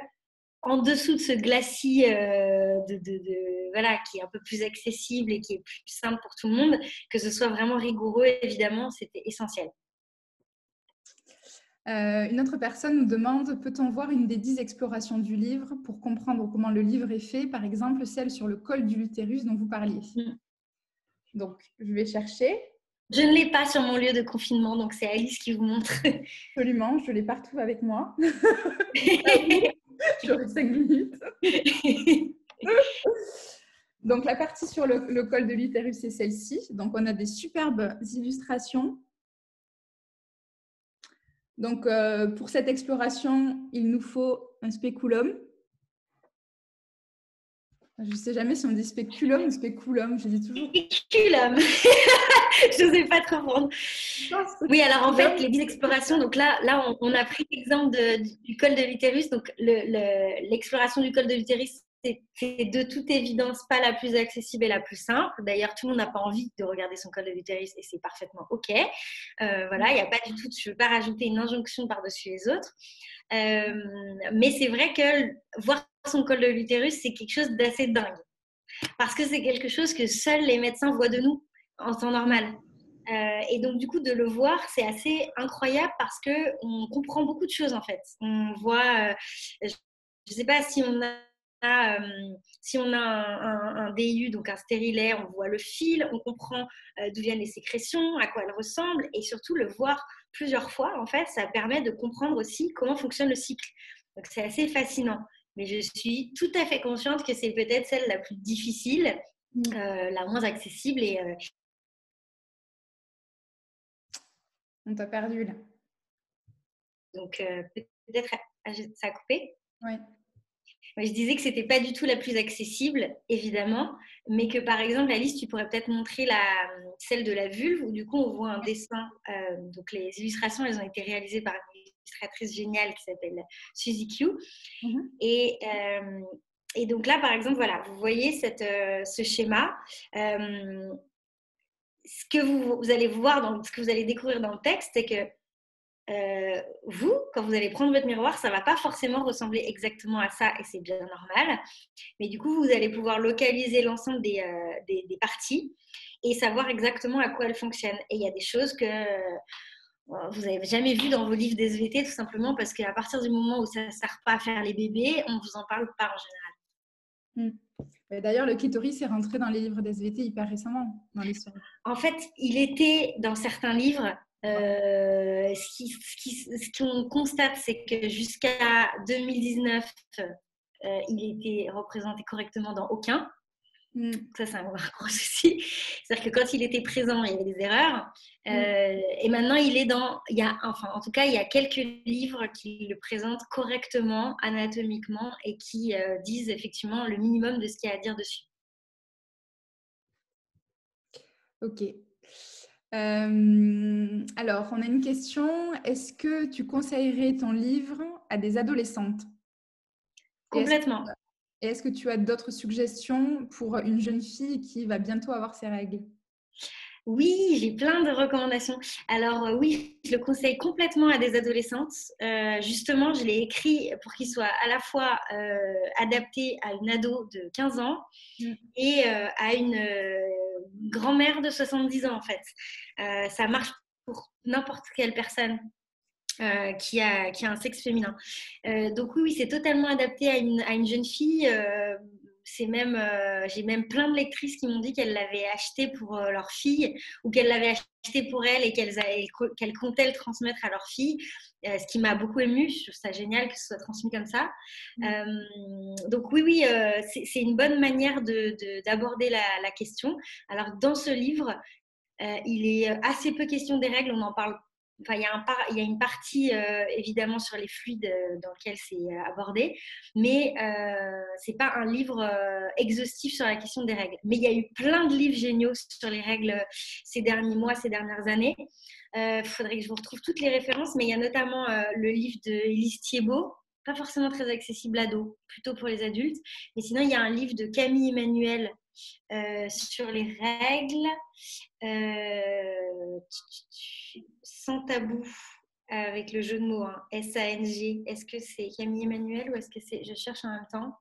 en dessous de ce glacis de, voilà qui est un peu plus accessible et qui est plus simple pour tout le monde, que ce soit vraiment rigoureux, évidemment, c'était essentiel. une autre personne nous demande peut-on voir une des dix explorations du livre pour comprendre comment le livre est fait, par exemple celle sur le col du utérus dont vous parliez? Mm. Donc, je vais chercher. Je ne l'ai pas sur mon lieu de confinement, donc c'est Alice qui vous montre. Absolument, je l'ai partout avec moi. [LAUGHS] J'aurai cinq minutes. donc, la partie sur le, col de l'utérus, c'est celle-ci. Donc, on a des superbes illustrations. Donc, euh, pour cette exploration, il nous faut un spéculum. Je ne sais jamais si on dit spéculum ou spéculum. Je dis toujours. Spéculum. [LAUGHS] je ne sais pas trop prendre. Oui, alors en fait, les 10 explorations, donc là, là on, a pris l'exemple du col de l'utérus. Donc l'exploration du col de l'utérus, c'est de toute évidence pas la plus accessible et la plus simple. D'ailleurs, tout le monde n'a pas envie de regarder son col de l'utérus et c'est parfaitement OK. Euh, voilà, il n'y a pas du tout, je ne veux pas rajouter une injonction par-dessus les autres. Euh, mais c'est vrai que voir son col de l'utérus, c'est quelque chose d'assez dingue. Parce que c'est quelque chose que seuls les médecins voient de nous en temps normal. Euh, et donc, du coup, de le voir, c'est assez incroyable parce qu'on comprend beaucoup de choses en fait. On voit, je ne sais pas si on a euh, si on a un, DIU, donc un stérilet, on voit le fil, on comprend euh, d'où viennent les sécrétions, à quoi elles ressemblent, et surtout le voir plusieurs fois, en fait, ça permet de comprendre aussi comment fonctionne le cycle. Donc c'est assez fascinant. Mais je suis tout à fait consciente que c'est peut-être celle la plus difficile, mm. euh, la moins accessible. Et, On t'a perdu là. Donc peut-être ça a coupé. Oui. Je disais que c'était pas du tout la plus accessible, évidemment, mais que par exemple, Alice, tu pourrais peut-être montrer la, celle de la vulve, où du coup, on voit un dessin. Euh, donc, les illustrations, elles ont été réalisées par illustratrice géniale qui s'appelle Suzy Q. Mm-hmm. Et, euh, et, donc là, par exemple, voilà, vous voyez cette, euh, ce schéma. ce que vous, vous, allez voir, dans, ce que vous allez découvrir dans le texte, c'est que euh, vous, quand vous allez prendre votre miroir, ça ne va pas forcément ressembler exactement à ça et c'est bien normal. Mais du coup, vous allez pouvoir localiser l'ensemble des, euh, des, parties et savoir exactement à quoi elles fonctionnent. Et il y a des choses que euh, vous n'avez jamais vues dans vos livres des SVT tout simplement parce qu'à partir du moment où ça ne sert pas à faire les bébés, on ne vous en parle pas en général. Hmm. D'ailleurs, le clitoris est rentré dans les livres des SVT hyper récemment dans l'histoire. En fait, il était dans certains livres ce qu'on constate, c'est que jusqu'à 2019, il était représenté correctement dans aucun. Mm. Ça, c'est un gros [LAUGHS] souci. C'est-à-dire que quand il était présent, il y avait des erreurs. Mm. Euh, et maintenant, il est dans. Il y a, enfin, en tout cas, il y a quelques livres qui le présentent correctement, anatomiquement, et qui euh, disent effectivement le minimum de ce qu'il y a à dire dessus. Ok. Euh, alors, on a une question. Est-ce que tu conseillerais ton livre à des adolescentes? Complètement. Et est-ce que tu as d'autres suggestions pour une jeune fille qui va bientôt avoir ses règles? Oui, j'ai plein de recommandations. Alors euh, oui, je le conseille complètement à des adolescentes. Euh, justement, je l'ai écrit pour qu'il soit à la fois euh, adapté à une ado de 15 ans mm. et à une grand-mère de 70 ans en fait. ça marche pour n'importe quelle personne. Qui, a, qui a un sexe féminin. donc oui, c'est totalement adapté à une, à une jeune fille c'est même, euh, j'ai même plein de lectrices qui m'ont dit qu'elles l'avaient acheté pour euh, leur fille ou qu'elles l'avaient acheté pour elles et qu'elles comptaient le transmettre à leur fille, euh, ce qui m'a beaucoup émue. Je trouve ça génial que ce soit transmis comme ça. Mmh. donc oui, oui, c'est une bonne manière d'aborder la, la, question. Alors dans ce livre, il est assez peu question des règles, on en parle Enfin, il, y a une partie euh, évidemment sur les fluides euh, dans lequel c'est euh, abordé, mais euh, c'est pas un livre exhaustif sur la question des règles. Mais il y a eu plein de livres géniaux sur les règles ces derniers mois, ces dernières années. Il faudrait que je vous retrouve toutes les références, mais il y a notamment le livre de Elise Thiebaud, pas forcément très accessible à dos, plutôt pour les adultes. Mais sinon, il y a un livre de Camille Emmanuel sur les règles. Euh, sans tabou avec le jeu de mots, hein. S-A-N-G. Est-ce que c'est Camille Emmanuel ou est-ce que c'est. Je cherche en même temps?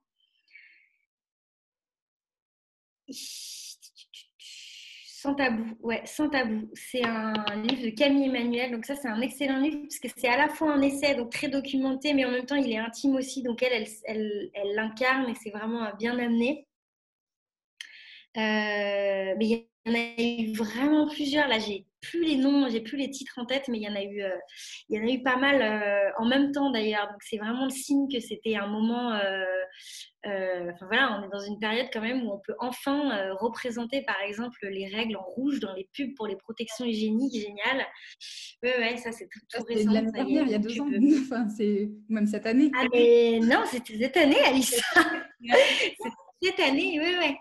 Sans tabou, ouais, sans tabou. C'est un livre de Camille Emmanuel. Donc ça, c'est un excellent livre parce que c'est à la fois un essai, donc très documenté, mais en même temps, il est intime aussi. Donc elle, elle, elle l'incarne et c'est vraiment bien amené. Euh, mais il y en a eu vraiment plusieurs. Là, j'ai plus les noms, j'ai plus les titres en tête, mais il y en a eu, euh, il y en a eu pas mal euh, en même temps d'ailleurs. Donc c'est vraiment le signe que c'était un moment. enfin voilà, on est dans une période quand même où on peut enfin représenter par exemple les règles en rouge dans les pubs pour les protections hygiéniques, génial. Ouais, ouais, ça c'est tout, tout récent. L'année dernière, il y a deux ans, [LAUGHS] enfin, c'est même cette année. Ah mais non, c'était cette année, Alice. [LAUGHS] [LAUGHS] cette année, oui, oui.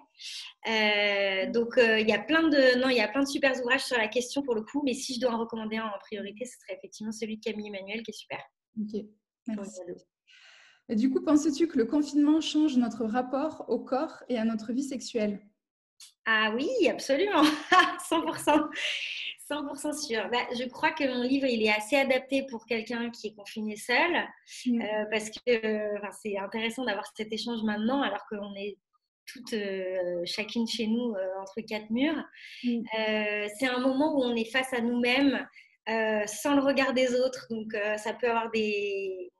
Euh, donc euh, il y a plein de non, il y a plein de super ouvrages sur la question pour le coup, mais si je dois en recommander un en priorité, ce serait effectivement celui de Camille Emmanuel qui est super. Ok, merci. Et du coup, penses-tu que le confinement change notre rapport au corps et à notre vie sexuelle? Ah oui, absolument, [LAUGHS] 100%. 100% sûr. Bah, je crois que mon livre, il est assez adapté pour quelqu'un qui est confiné seul, mmh. euh, parce que c'est intéressant d'avoir cet échange maintenant, alors qu'on est toutes, euh, chacune chez nous, euh, entre quatre murs. Mm. Euh, c'est un moment où on est face à nous-mêmes, sans le regard des autres. Donc, ça peut avoir des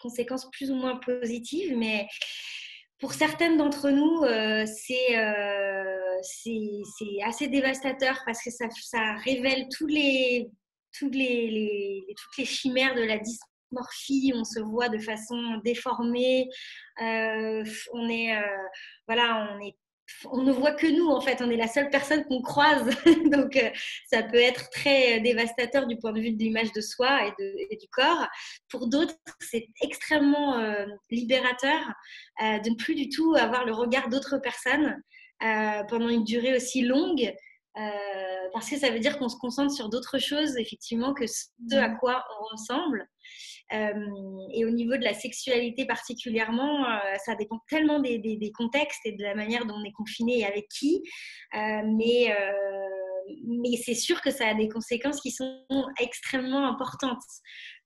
conséquences plus ou moins positives, mais pour certaines d'entre nous, c'est assez dévastateur parce que ça, ça révèle tous les, toutes les chimères de la distance morphie, on se voit de façon déformée, euh, on est, euh, voilà, on est on ne voit que nous en fait, on est la seule personne qu'on croise, [LAUGHS] donc euh, ça peut être très dévastateur du point de vue de l'image de soi et, du corps. Pour d'autres, c'est extrêmement libérateur de ne plus du tout avoir le regard d'autres personnes pendant une durée aussi longue. parce que ça veut dire qu'on se concentre sur d'autres choses, effectivement, que ce à mmh. quoi on ressemble. Euh, et au niveau de la sexualité particulièrement, euh, ça dépend tellement des, contextes et de la manière dont on est confiné et avec qui. Euh, mais mais c'est sûr que ça a des conséquences qui sont extrêmement importantes.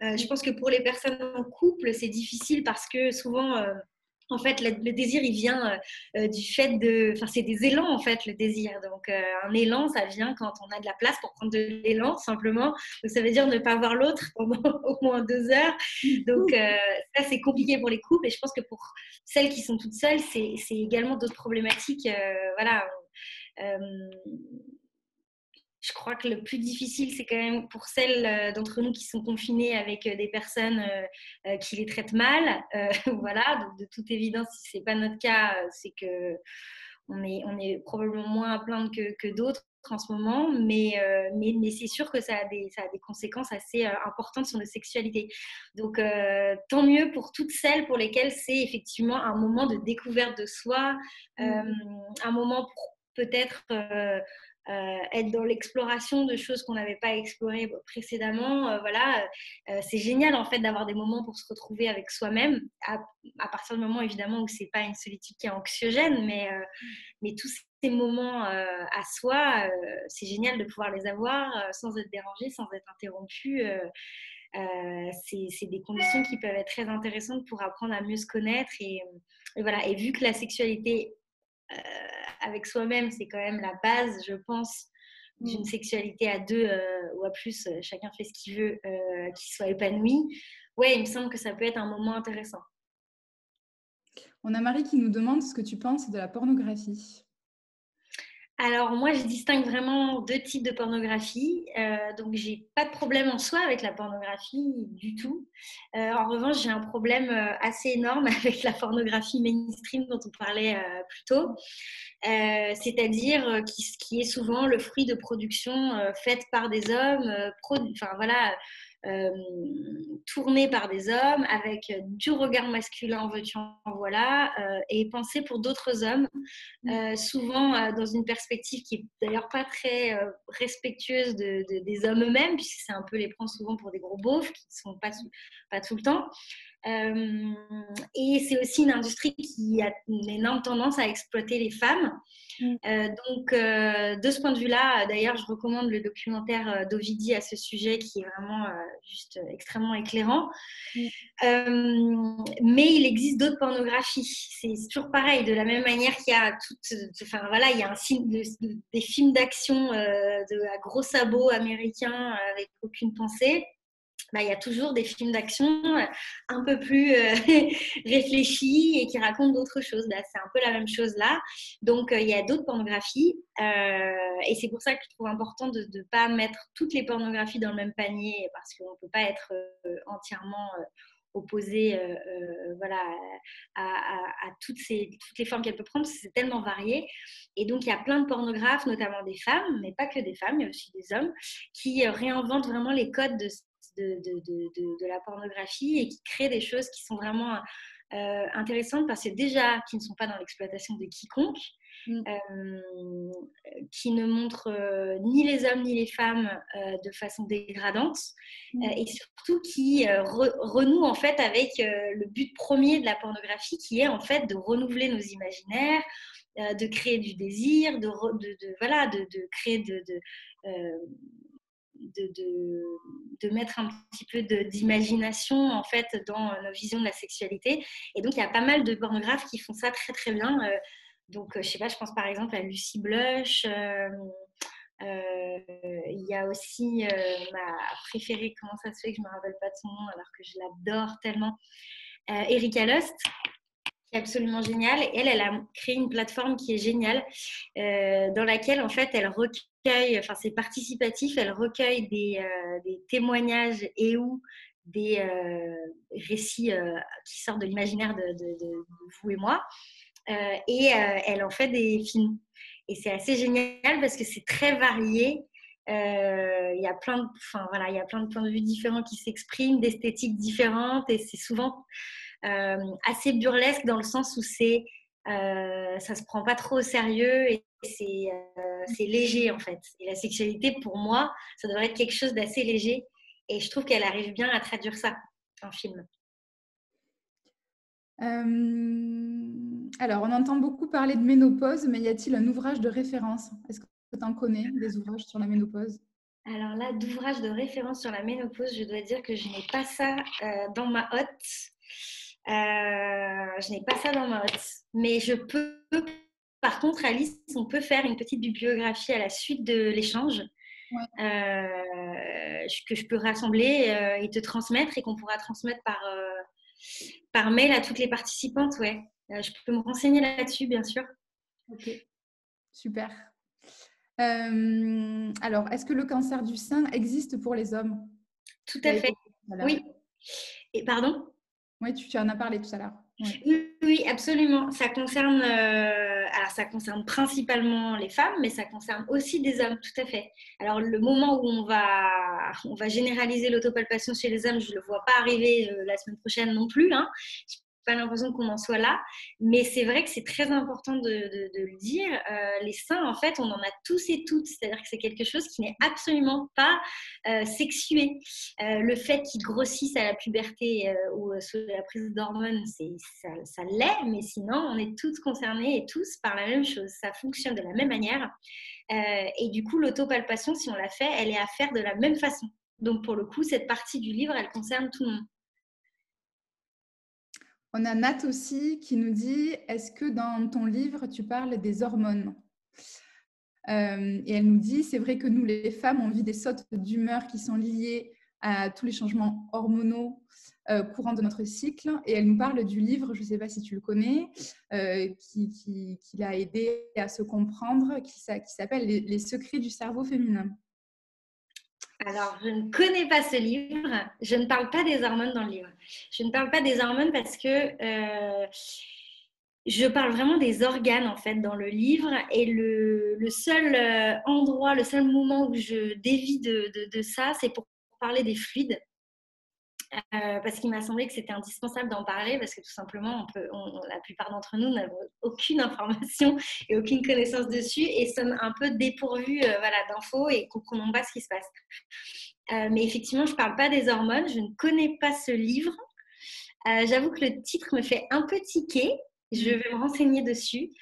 je pense que pour les personnes en couple, c'est difficile parce que souvent, en fait, le, désir, il vient euh, euh, du fait de... Enfin, c'est des élans, en fait, le désir. Donc, euh, un élan, ça vient quand on a de la place pour prendre de l'élan, simplement. Donc, ça veut dire ne pas voir l'autre [LAUGHS] pendant au moins deux heures. Donc, ça, c'est compliqué pour les couples. Et je pense que pour celles qui sont toutes seules, c'est également d'autres problématiques. voilà je crois que le plus difficile, c'est quand même pour celles d'entre nous qui sont confinées avec des personnes qui les traitent mal. [LAUGHS] voilà, donc de toute évidence, si ce n'est pas notre cas, c'est que on est, on est probablement moins à plaindre que, que d'autres en ce moment, mais, euh, mais, mais c'est sûr que ça a, des, ça a des conséquences assez euh, importantes sur notre sexualité. Donc, euh, tant mieux pour toutes celles pour lesquelles c'est effectivement un moment de découverte de soi, mmh. un moment pour peut-être euh, être dans l'exploration de choses qu'on n'avait pas explorées précédemment. Euh, voilà, euh, c'est génial en fait d'avoir des moments pour se retrouver avec soi-même, à, partir du moment évidemment où c'est pas une solitude qui est anxiogène, mais, mais tous ces moments à soi, c'est génial de pouvoir les avoir sans être dérangé, sans être interrompu. c'est des conditions qui peuvent être très intéressantes pour apprendre à mieux se connaître et, et voilà et vu que la sexualité avec soi-même, c'est quand même la base, je pense, d'une mm. sexualité à deux euh, ou à plus, euh, chacun fait ce qu'il veut, qui soit épanoui. Ouais, il me semble que ça peut être un moment intéressant. On a Marie qui nous demande ce que tu penses de la pornographie. Alors moi, je distingue vraiment deux types de pornographie. Euh, donc j'ai pas de problème en soi avec la pornographie du tout. Euh, en revanche, j'ai un problème euh, assez énorme [LAUGHS] avec la pornographie mainstream dont on parlait plus tôt, c'est-à-dire qui, qui, est souvent le fruit de productions faites par des hommes, enfin voilà, euh, tourné par des hommes avec du regard masculin en veux-tu en voilà euh, et pensé pour d'autres hommes, mm. euh, souvent dans une perspective qui est d'ailleurs pas très respectueuse de, des hommes eux-mêmes, puisque c'est un peu les prendre souvent pour des gros beaufs qui ne sont pas, pas tout le temps. Euh, et c'est aussi une industrie qui a une énorme tendance à exploiter les femmes. Mm. Euh, donc, euh, de ce point de vue-là, d'ailleurs, je recommande le documentaire d'Ovidi à ce sujet qui est vraiment juste extrêmement éclairant. Mm. mais il existe d'autres pornographies. C'est toujours pareil, de la même manière qu'il y a enfin voilà, il y a un des films d'action à gros sabots américains avec aucune pensée. Bah, il y a toujours des films d'action euh, un peu plus euh, [LAUGHS] réfléchis et qui racontent d'autres choses. Bah, c'est un peu la même chose là. Donc, euh, il y a d'autres pornographies. et c'est pour ça que je trouve important de ne pas mettre toutes les pornographies dans le même panier parce qu'on ne peut pas être entièrement opposé voilà, à, toutes, ces, toutes les formes qu'elle peut prendre, c'est tellement varié. Et donc, il y a plein de pornographes, notamment des femmes, mais pas que des femmes, il y a aussi des hommes, qui réinventent vraiment les codes de de, de, de, la pornographie et qui crée des choses qui sont vraiment euh, intéressantes parce que déjà, qui ne sont pas dans l'exploitation de quiconque, mm. euh, qui ne montrent euh, ni les hommes ni les femmes de façon dégradante mm. et surtout qui renouent en fait avec le but premier de la pornographie qui est en fait de renouveler nos imaginaires, de créer du désir, de, voilà, de, créer de, de, mettre un petit peu d'imagination en fait dans nos visions de la sexualité. Et donc il y a pas mal de pornographes qui font ça très très bien. Euh, donc euh, je sais pas, je pense par exemple à Lucy Blush. Euh, il y a aussi ma préférée, comment ça se fait que je me rappelle pas de son nom alors que je l'adore tellement, Erika Lust qui est absolument géniale. Elle, elle a créé une plateforme qui est géniale, dans laquelle en fait elle recueille enfin c'est participatif, elle recueille des, euh, témoignages et ou des euh, récits euh, qui sortent de l'imaginaire de, vous et moi. et elle en fait des films. Et c'est assez génial parce que c'est très varié. Il y a plein de, enfin, voilà, il y a plein de points de vue différents qui s'expriment, d'esthétiques différentes, et c'est souvent assez burlesque dans le sens où c'est ça se prend pas trop au sérieux euh, c'est léger en fait. Et la sexualité, pour moi, ça devrait être quelque chose d'assez léger. Et je trouve qu'elle arrive bien à traduire ça en film. Euh, alors, on entend beaucoup parler de ménopause, mais y a-t-il un ouvrage de référence? Est-ce que tu en connais des ouvrages sur la ménopause? Alors là, d'ouvrages de référence sur la ménopause, je dois dire que je n'ai pas ça dans ma hotte. Euh, je n'ai pas ça dans ma hotte. Mais je peux, par contre, Alice, on peut faire une petite bibliographie à la suite de l'échange. Euh, que je peux rassembler euh, et te transmettre et qu'on pourra transmettre par, par mail à toutes les participantes. Ouais. je peux me renseigner là-dessus, bien sûr. Ok, super. alors, est-ce que le cancer du sein existe pour les hommes? Tout à fait. Oui. Et pardon? Oui, tu, en as parlé tout à l'heure. Oui, absolument. Ça concerne, euh, ça concerne principalement les femmes, mais ça concerne aussi des hommes, tout à fait. Alors le moment où on va, on va généraliser l'autopalpation chez les hommes, je ne le vois pas arriver euh, la semaine prochaine non plus. Hein pas l'impression qu'on en soit là, mais c'est vrai que c'est très important de, le dire. Euh, les seins, en fait, on en a tous et toutes, c'est-à-dire que c'est quelque chose qui n'est absolument pas euh, sexué. Euh, le fait qu'ils grossissent à la puberté ou sous la prise d'hormones, ça, l'est, mais sinon, on est toutes concernées et tous par la même chose. Ça fonctionne de la même manière. et du coup, l'autopalpation, si on la fait, elle est à faire de la même façon. Donc, pour le coup, cette partie du livre, elle concerne tout le monde. On a Nat aussi qui nous dit Est-ce que dans ton livre, tu parles des hormones? Euh, Et elle nous dit C'est vrai que nous, les femmes, on vit des sautes d'humeur qui sont liées à tous les changements hormonaux euh, courants de notre cycle. Et elle nous parle du livre, je ne sais pas si tu le connais, euh, qui, l'a aidé à se comprendre, qui, s'appelle les secrets du cerveau féminin. Alors, je ne connais pas ce livre. Je ne parle pas des hormones dans le livre. Je ne parle pas des hormones parce que euh, je parle vraiment des organes en fait dans le livre. Et le, seul euh, endroit, le seul moment où je dévie de ça, c'est pour parler des fluides. Euh, parce qu'il m'a semblé que c'était indispensable d'en parler parce que tout simplement, on peut, la plupart d'entre nous n'avons aucune information et aucune connaissance dessus et sommes un peu dépourvus euh, voilà, d'infos et comprenons pas ce qui se passe. Euh, mais effectivement, je ne parle pas des hormones, je ne connais pas ce livre. J'avoue que le titre me fait un peu tiquer. Je vais me renseigner dessus.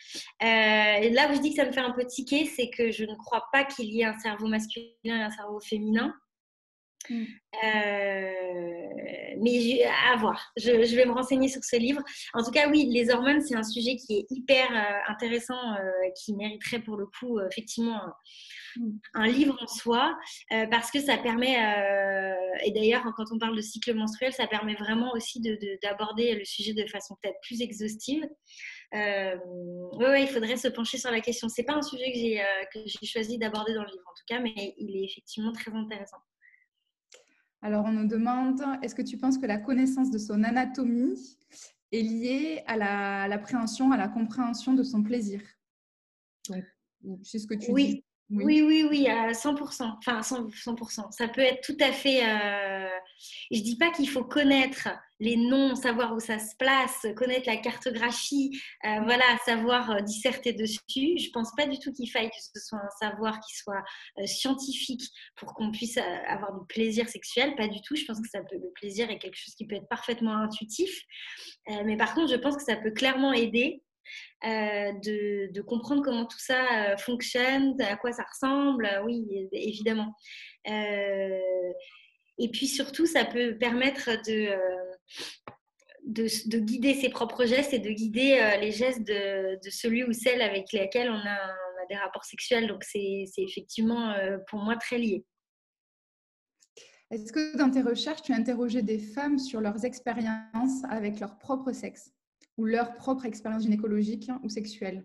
là où je dis que ça me fait un peu tiquer, c'est que je ne crois pas qu'il y ait un cerveau masculin et un cerveau féminin. Mm. Euh, mais à voir. Je, vais me renseigner sur ce livre. En tout cas, oui, les hormones, c'est un sujet qui est hyper euh, intéressant, euh, qui mériterait pour le coup, effectivement, un, mm. livre en soi, parce que ça permet, et d'ailleurs, quand on parle de cycle menstruel, ça permet vraiment aussi d'aborder le sujet de façon peut-être plus exhaustive. oui, ouais, il faudrait se pencher sur la question. C'est pas un sujet que j'ai choisi d'aborder dans le livre, en tout cas, mais il est effectivement très intéressant. Alors, on nous demande, est-ce que tu penses que la connaissance de son anatomie est liée à l'appréhension, à la compréhension de son plaisir? C'est ce que tu oui. dis? Oui. oui, oui, à 100%. Enfin, 100%. Ça peut être tout à fait. Euh... Je dis pas qu'il faut connaître les noms, savoir où ça se place, connaître la cartographie, euh, voilà, savoir euh, disserter dessus. Je pense pas du tout qu'il faille que ce soit un savoir qui soit euh, scientifique pour qu'on puisse avoir du plaisir sexuel. Pas du tout. Je pense que ça peut, le plaisir est quelque chose qui peut être parfaitement intuitif. mais par contre, je pense que ça peut clairement aider de, comprendre comment tout ça fonctionne, à quoi ça ressemble, oui, évidemment. et puis surtout, ça peut permettre de, de, guider ses propres gestes et de guider les gestes de, celui ou celle avec lesquels on a, on a des rapports sexuels. Donc c'est effectivement pour moi très lié. Est-ce que dans tes recherches, tu as interrogé des femmes sur leurs expériences avec leur propre sexe? Ou leur propre expérience gynécologique ou sexuelle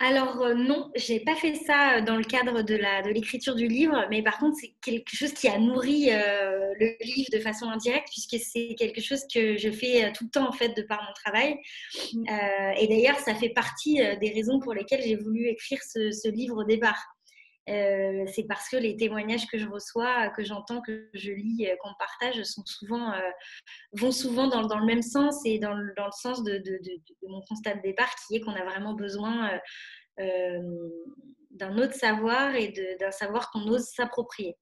alors euh, non, j'ai pas fait ça euh, dans le cadre de la de l'écriture du livre, mais par contre c'est quelque chose qui a nourri euh, le livre de façon indirecte puisque c'est quelque chose que je fais tout le temps en fait de par mon travail. Mm. et d'ailleurs ça fait partie des raisons pour lesquelles j'ai voulu écrire ce, ce livre au départ. Euh, c'est parce que les témoignages que je reçois, que j'entends, que je lis, euh, qu'on partage, sont souvent, euh, vont souvent dans, le même sens et dans le, sens de, mon constat de départ, qui est qu'on a vraiment besoin d'un autre savoir et d'un savoir qu'on ose s'approprier.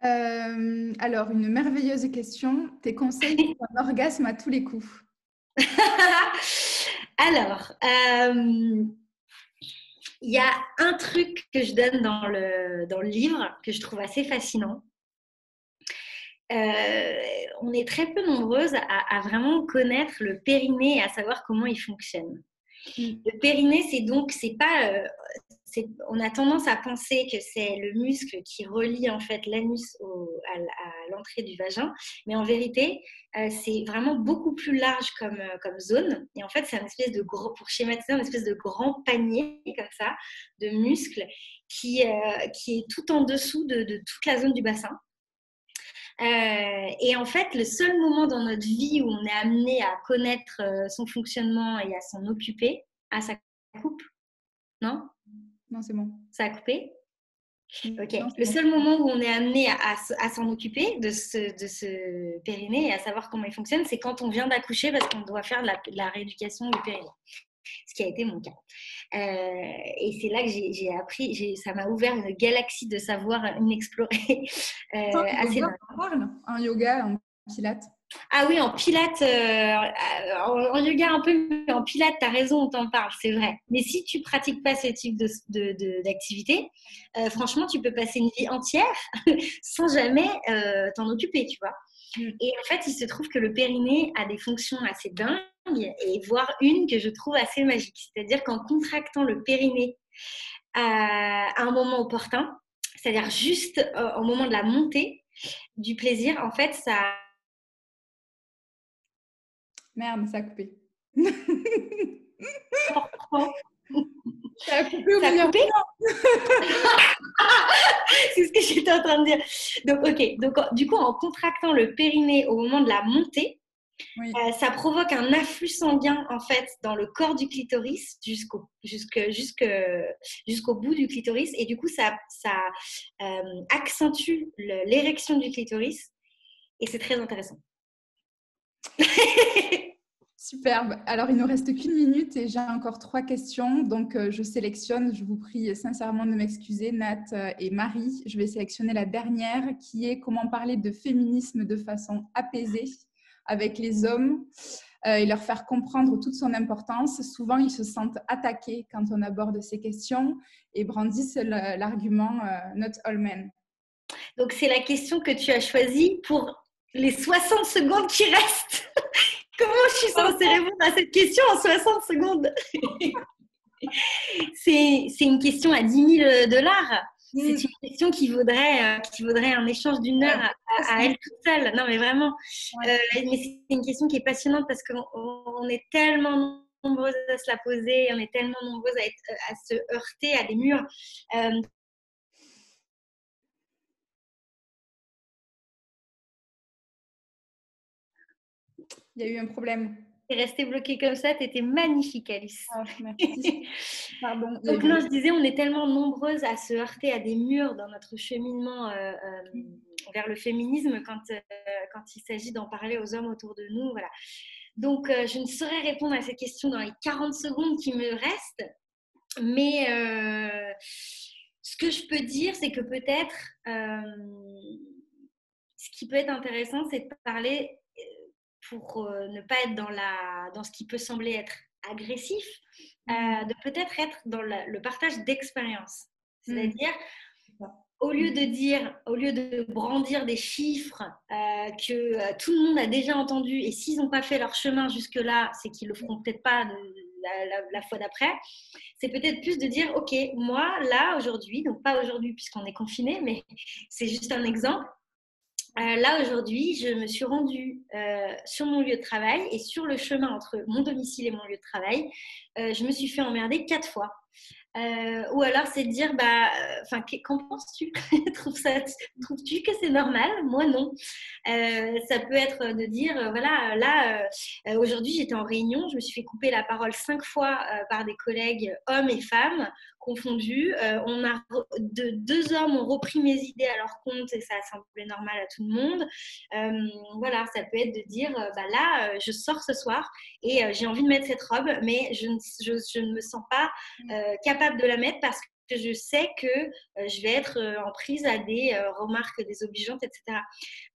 alors, une merveilleuse question. Tes conseils [LAUGHS] pour un orgasme à tous les coups? [LAUGHS] Alors, il y a un truc que je donne dans le, dans le livre que je trouve assez fascinant. Euh, on est très peu nombreuses à, vraiment connaître le périnée et à savoir comment il fonctionne. Mm. Le périnée, c'est donc, c'est pas, euh, on a tendance à penser que c'est le muscle qui relie en fait l'anus à, l'entrée du vagin, mais en vérité, euh, c'est vraiment beaucoup plus large comme, euh, zone. Et en fait, c'est un espèce de gros, pour schématiser, un espèce de grand panier comme ça de muscles qui, euh, qui est tout en dessous de, toute la zone du bassin. et en fait, le seul moment dans notre vie où on est amené à connaître son fonctionnement et à s'en occuper, à sa coupe, non? Non, c'est bon. Ça a coupé? Ok. le seul moment où on est amené à, s'en occuper de ce, de ce périnée et à savoir comment il fonctionne, c'est quand on vient d'accoucher parce qu'on doit faire de la, rééducation du périnée. Ce qui a été mon cas. Euh, et c'est là que j'ai appris, ça m'a ouvert une galaxie de savoir inexplorée. [LAUGHS] Euh, assez un yoga, un pilates? Ah oui, en pilates, euh, en, yoga un peu, mais en pilates, tu as raison, on t'en parle, c'est vrai. Mais si tu pratiques pas ce type d'activité, de, euh, franchement, tu peux passer une vie entière [LAUGHS] sans jamais euh, t'en occuper, tu vois. Mm. Et en fait, il se trouve que le périnée a des fonctions assez dingues, et voire une que je trouve assez magique. C'est-à-dire qu'en contractant le périnée à un moment opportun, c'est-à-dire juste au moment de la montée du plaisir, en fait, ça Merde, ça a coupé. ça a coupé au coupé [LAUGHS] C'est ce que j'étais en train de dire. Donc, ok. Donc, du coup, en contractant le périnée au moment de la montée, euh, ça provoque un afflux sanguin en fait dans le corps du clitoris jusqu'au jusqu'au bout du clitoris et du coup ça, ça euh, accentue l'érection du clitoris et c'est très intéressant. [LAUGHS] Superbe. Alors, il nous reste qu'une minute et j'ai encore trois questions. Donc, euh, je sélectionne, je vous prie sincèrement de m'excuser, Nat euh, et Marie. Je vais sélectionner la dernière qui est comment parler de féminisme de façon apaisée avec les hommes euh, et leur faire comprendre toute son importance. Souvent, ils se sentent attaqués quand on aborde ces questions et brandissent l'argument Not all men. Donc, c'est la question que tu as choisie pour les 60 secondes qui restent. [LAUGHS] Comment je suis censée répondre à cette question en 60 secondes? [LAUGHS] C'est une question à 10 000 dollars. C'est mm. une question qui vaudrait, euh, qui vaudrait un échange d'une heure à, elle toute seule. Non, mais vraiment. Euh, mais c'est une question qui est passionnante parce qu'on est tellement nombreuses à se la poser, on est tellement nombreuses à, à se heurter à des murs. Euh, Il y a eu un problème. Tu es restée bloquée comme ça, tu étais magnifique, Alice. Ah, [LAUGHS] Pardon. Donc, non, je disais, on est tellement nombreuses à se heurter à des murs dans notre cheminement euh, euh, vers le féminisme quand, euh, quand il s'agit d'en parler aux hommes autour de nous. Voilà. Donc, je ne saurais répondre à cette question dans les 40 secondes qui me restent, mais ce que je peux dire, c'est que peut-être ce qui peut être intéressant, c'est de parler pour euh, ne pas être dans, la, dans ce qui peut sembler être agressif, euh, mmh. de peut-être être dans le partage d'expérience. Mmh. C'est-à-dire, au lieu de dire, au lieu de brandir des chiffres euh, que tout le monde a déjà entendu, et s'ils n'ont pas fait leur chemin jusque-là, c'est qu'ils le feront peut-être pas la, la, fois d'après, c'est peut-être plus de dire, ok, moi là aujourd'hui, donc pas aujourd'hui puisqu'on est confiné, mais c'est juste un exemple. Euh, là, aujourd'hui, je me suis rendue euh, sur mon lieu de travail et sur le chemin entre mon domicile et mon lieu de travail, euh, je me suis fait emmerder quatre fois. ou alors c'est de dire bah enfin qu'en penses-tu? [LAUGHS] Trouves-tu que c'est normal? Moi non. Ça peut être de dire voilà là aujourd'hui j'étais en réunion je me suis fait couper la parole cinq fois par des collègues hommes et femmes confondus. Euh, on a de, deux hommes ont repris mes idées à leur compte et ça a semblé normal à tout le monde. Euh, voilà, ça peut être de dire, euh, bah là, je sors ce soir et j'ai envie de mettre cette robe, mais je ne, je, ne me sens pas capable de la mettre parce que je sais que je vais être en prise à des remarques désobligeantes, etc.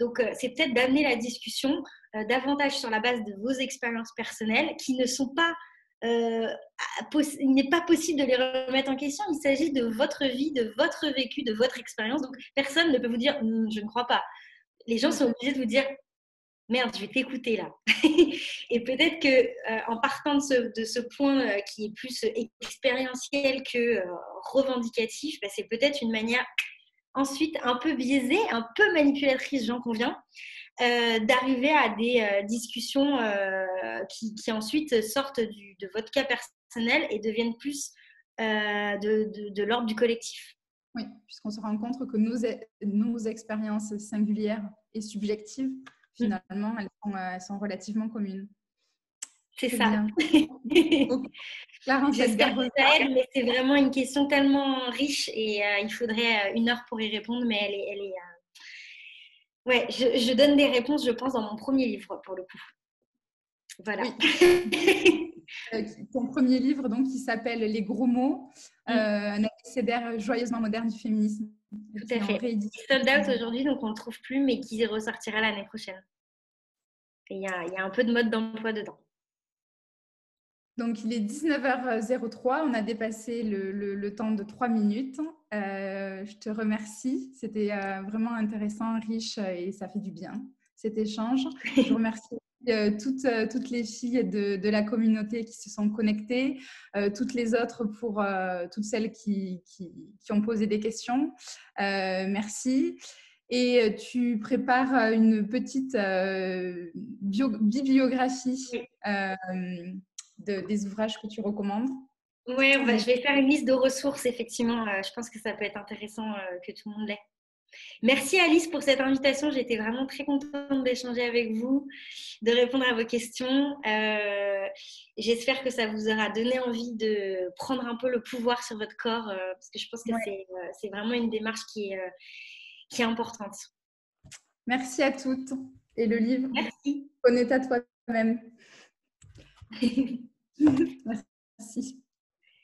Donc, c'est peut-être d'amener la discussion davantage sur la base de vos expériences personnelles qui ne sont pas il n'est pas possible de les remettre en question. Il s'agit de votre vie, de votre vécu, de votre expérience. Donc, personne ne peut vous dire hm, je ne crois pas. Les gens sont obligés de vous dire merde, je vais t'écouter là. [LAUGHS] et peut-être que euh, en partant de ce, point euh, qui est plus expérientiel que euh, revendicatif, bah, c'est peut-être une manière ensuite un peu biaisée, un peu manipulatrice, j'en conviens, d'arriver à des discussions qui, qui, ensuite sortent du, de votre cas personnel et deviennent plus de, de, de l'ordre du collectif. Oui, puisqu'on se rend compte que nos, nos expériences singulières et subjectives Mm. finalement, elles sont, euh, elles sont relativement communes. C'est ça. [LAUGHS] J'espère que ça aide, mais c'est vraiment une question tellement riche et euh, il faudrait euh, une heure pour y répondre, mais elle est. Elle est Ouais, je, je, donne des réponses, je pense, dans mon premier livre pour le coup. Voilà. [LAUGHS] ton premier livre, donc, qui s'appelle Les gros mots, mm. un abécédaire joyeusement moderne du féminisme. Tout à fait. Sold out aujourd'hui, donc on ne le trouve plus, mais qui ressortira l'année prochaine. Il y, a, y a un peu de mode d'emploi dedans. Donc, il est 19h03. On a dépassé le, le, temps de 3 minutes. Euh, je te remercie. C'était euh, vraiment intéressant, riche et ça fait du bien, cet échange. Je [LAUGHS] remercie euh, toutes, toutes les filles de, de, la communauté qui se sont connectées, toutes les autres pour toutes celles qui, qui, qui, ont posé des questions. merci et tu prépares une petite bibliographie des ouvrages que tu recommandes. Oui, je vais faire une liste de ressources, effectivement. je pense que ça peut être intéressant que tout le monde l'ait. Merci Alice pour cette invitation. J'étais vraiment très contente d'échanger avec vous, de répondre à vos questions. J'espère que ça vous aura donné envie de prendre un peu le pouvoir sur votre corps, parce que je pense que c'est vraiment une démarche qui est qui est importante. Merci à toutes. Et le livre, Merci. connais-toi toi-même. [LAUGHS] Merci.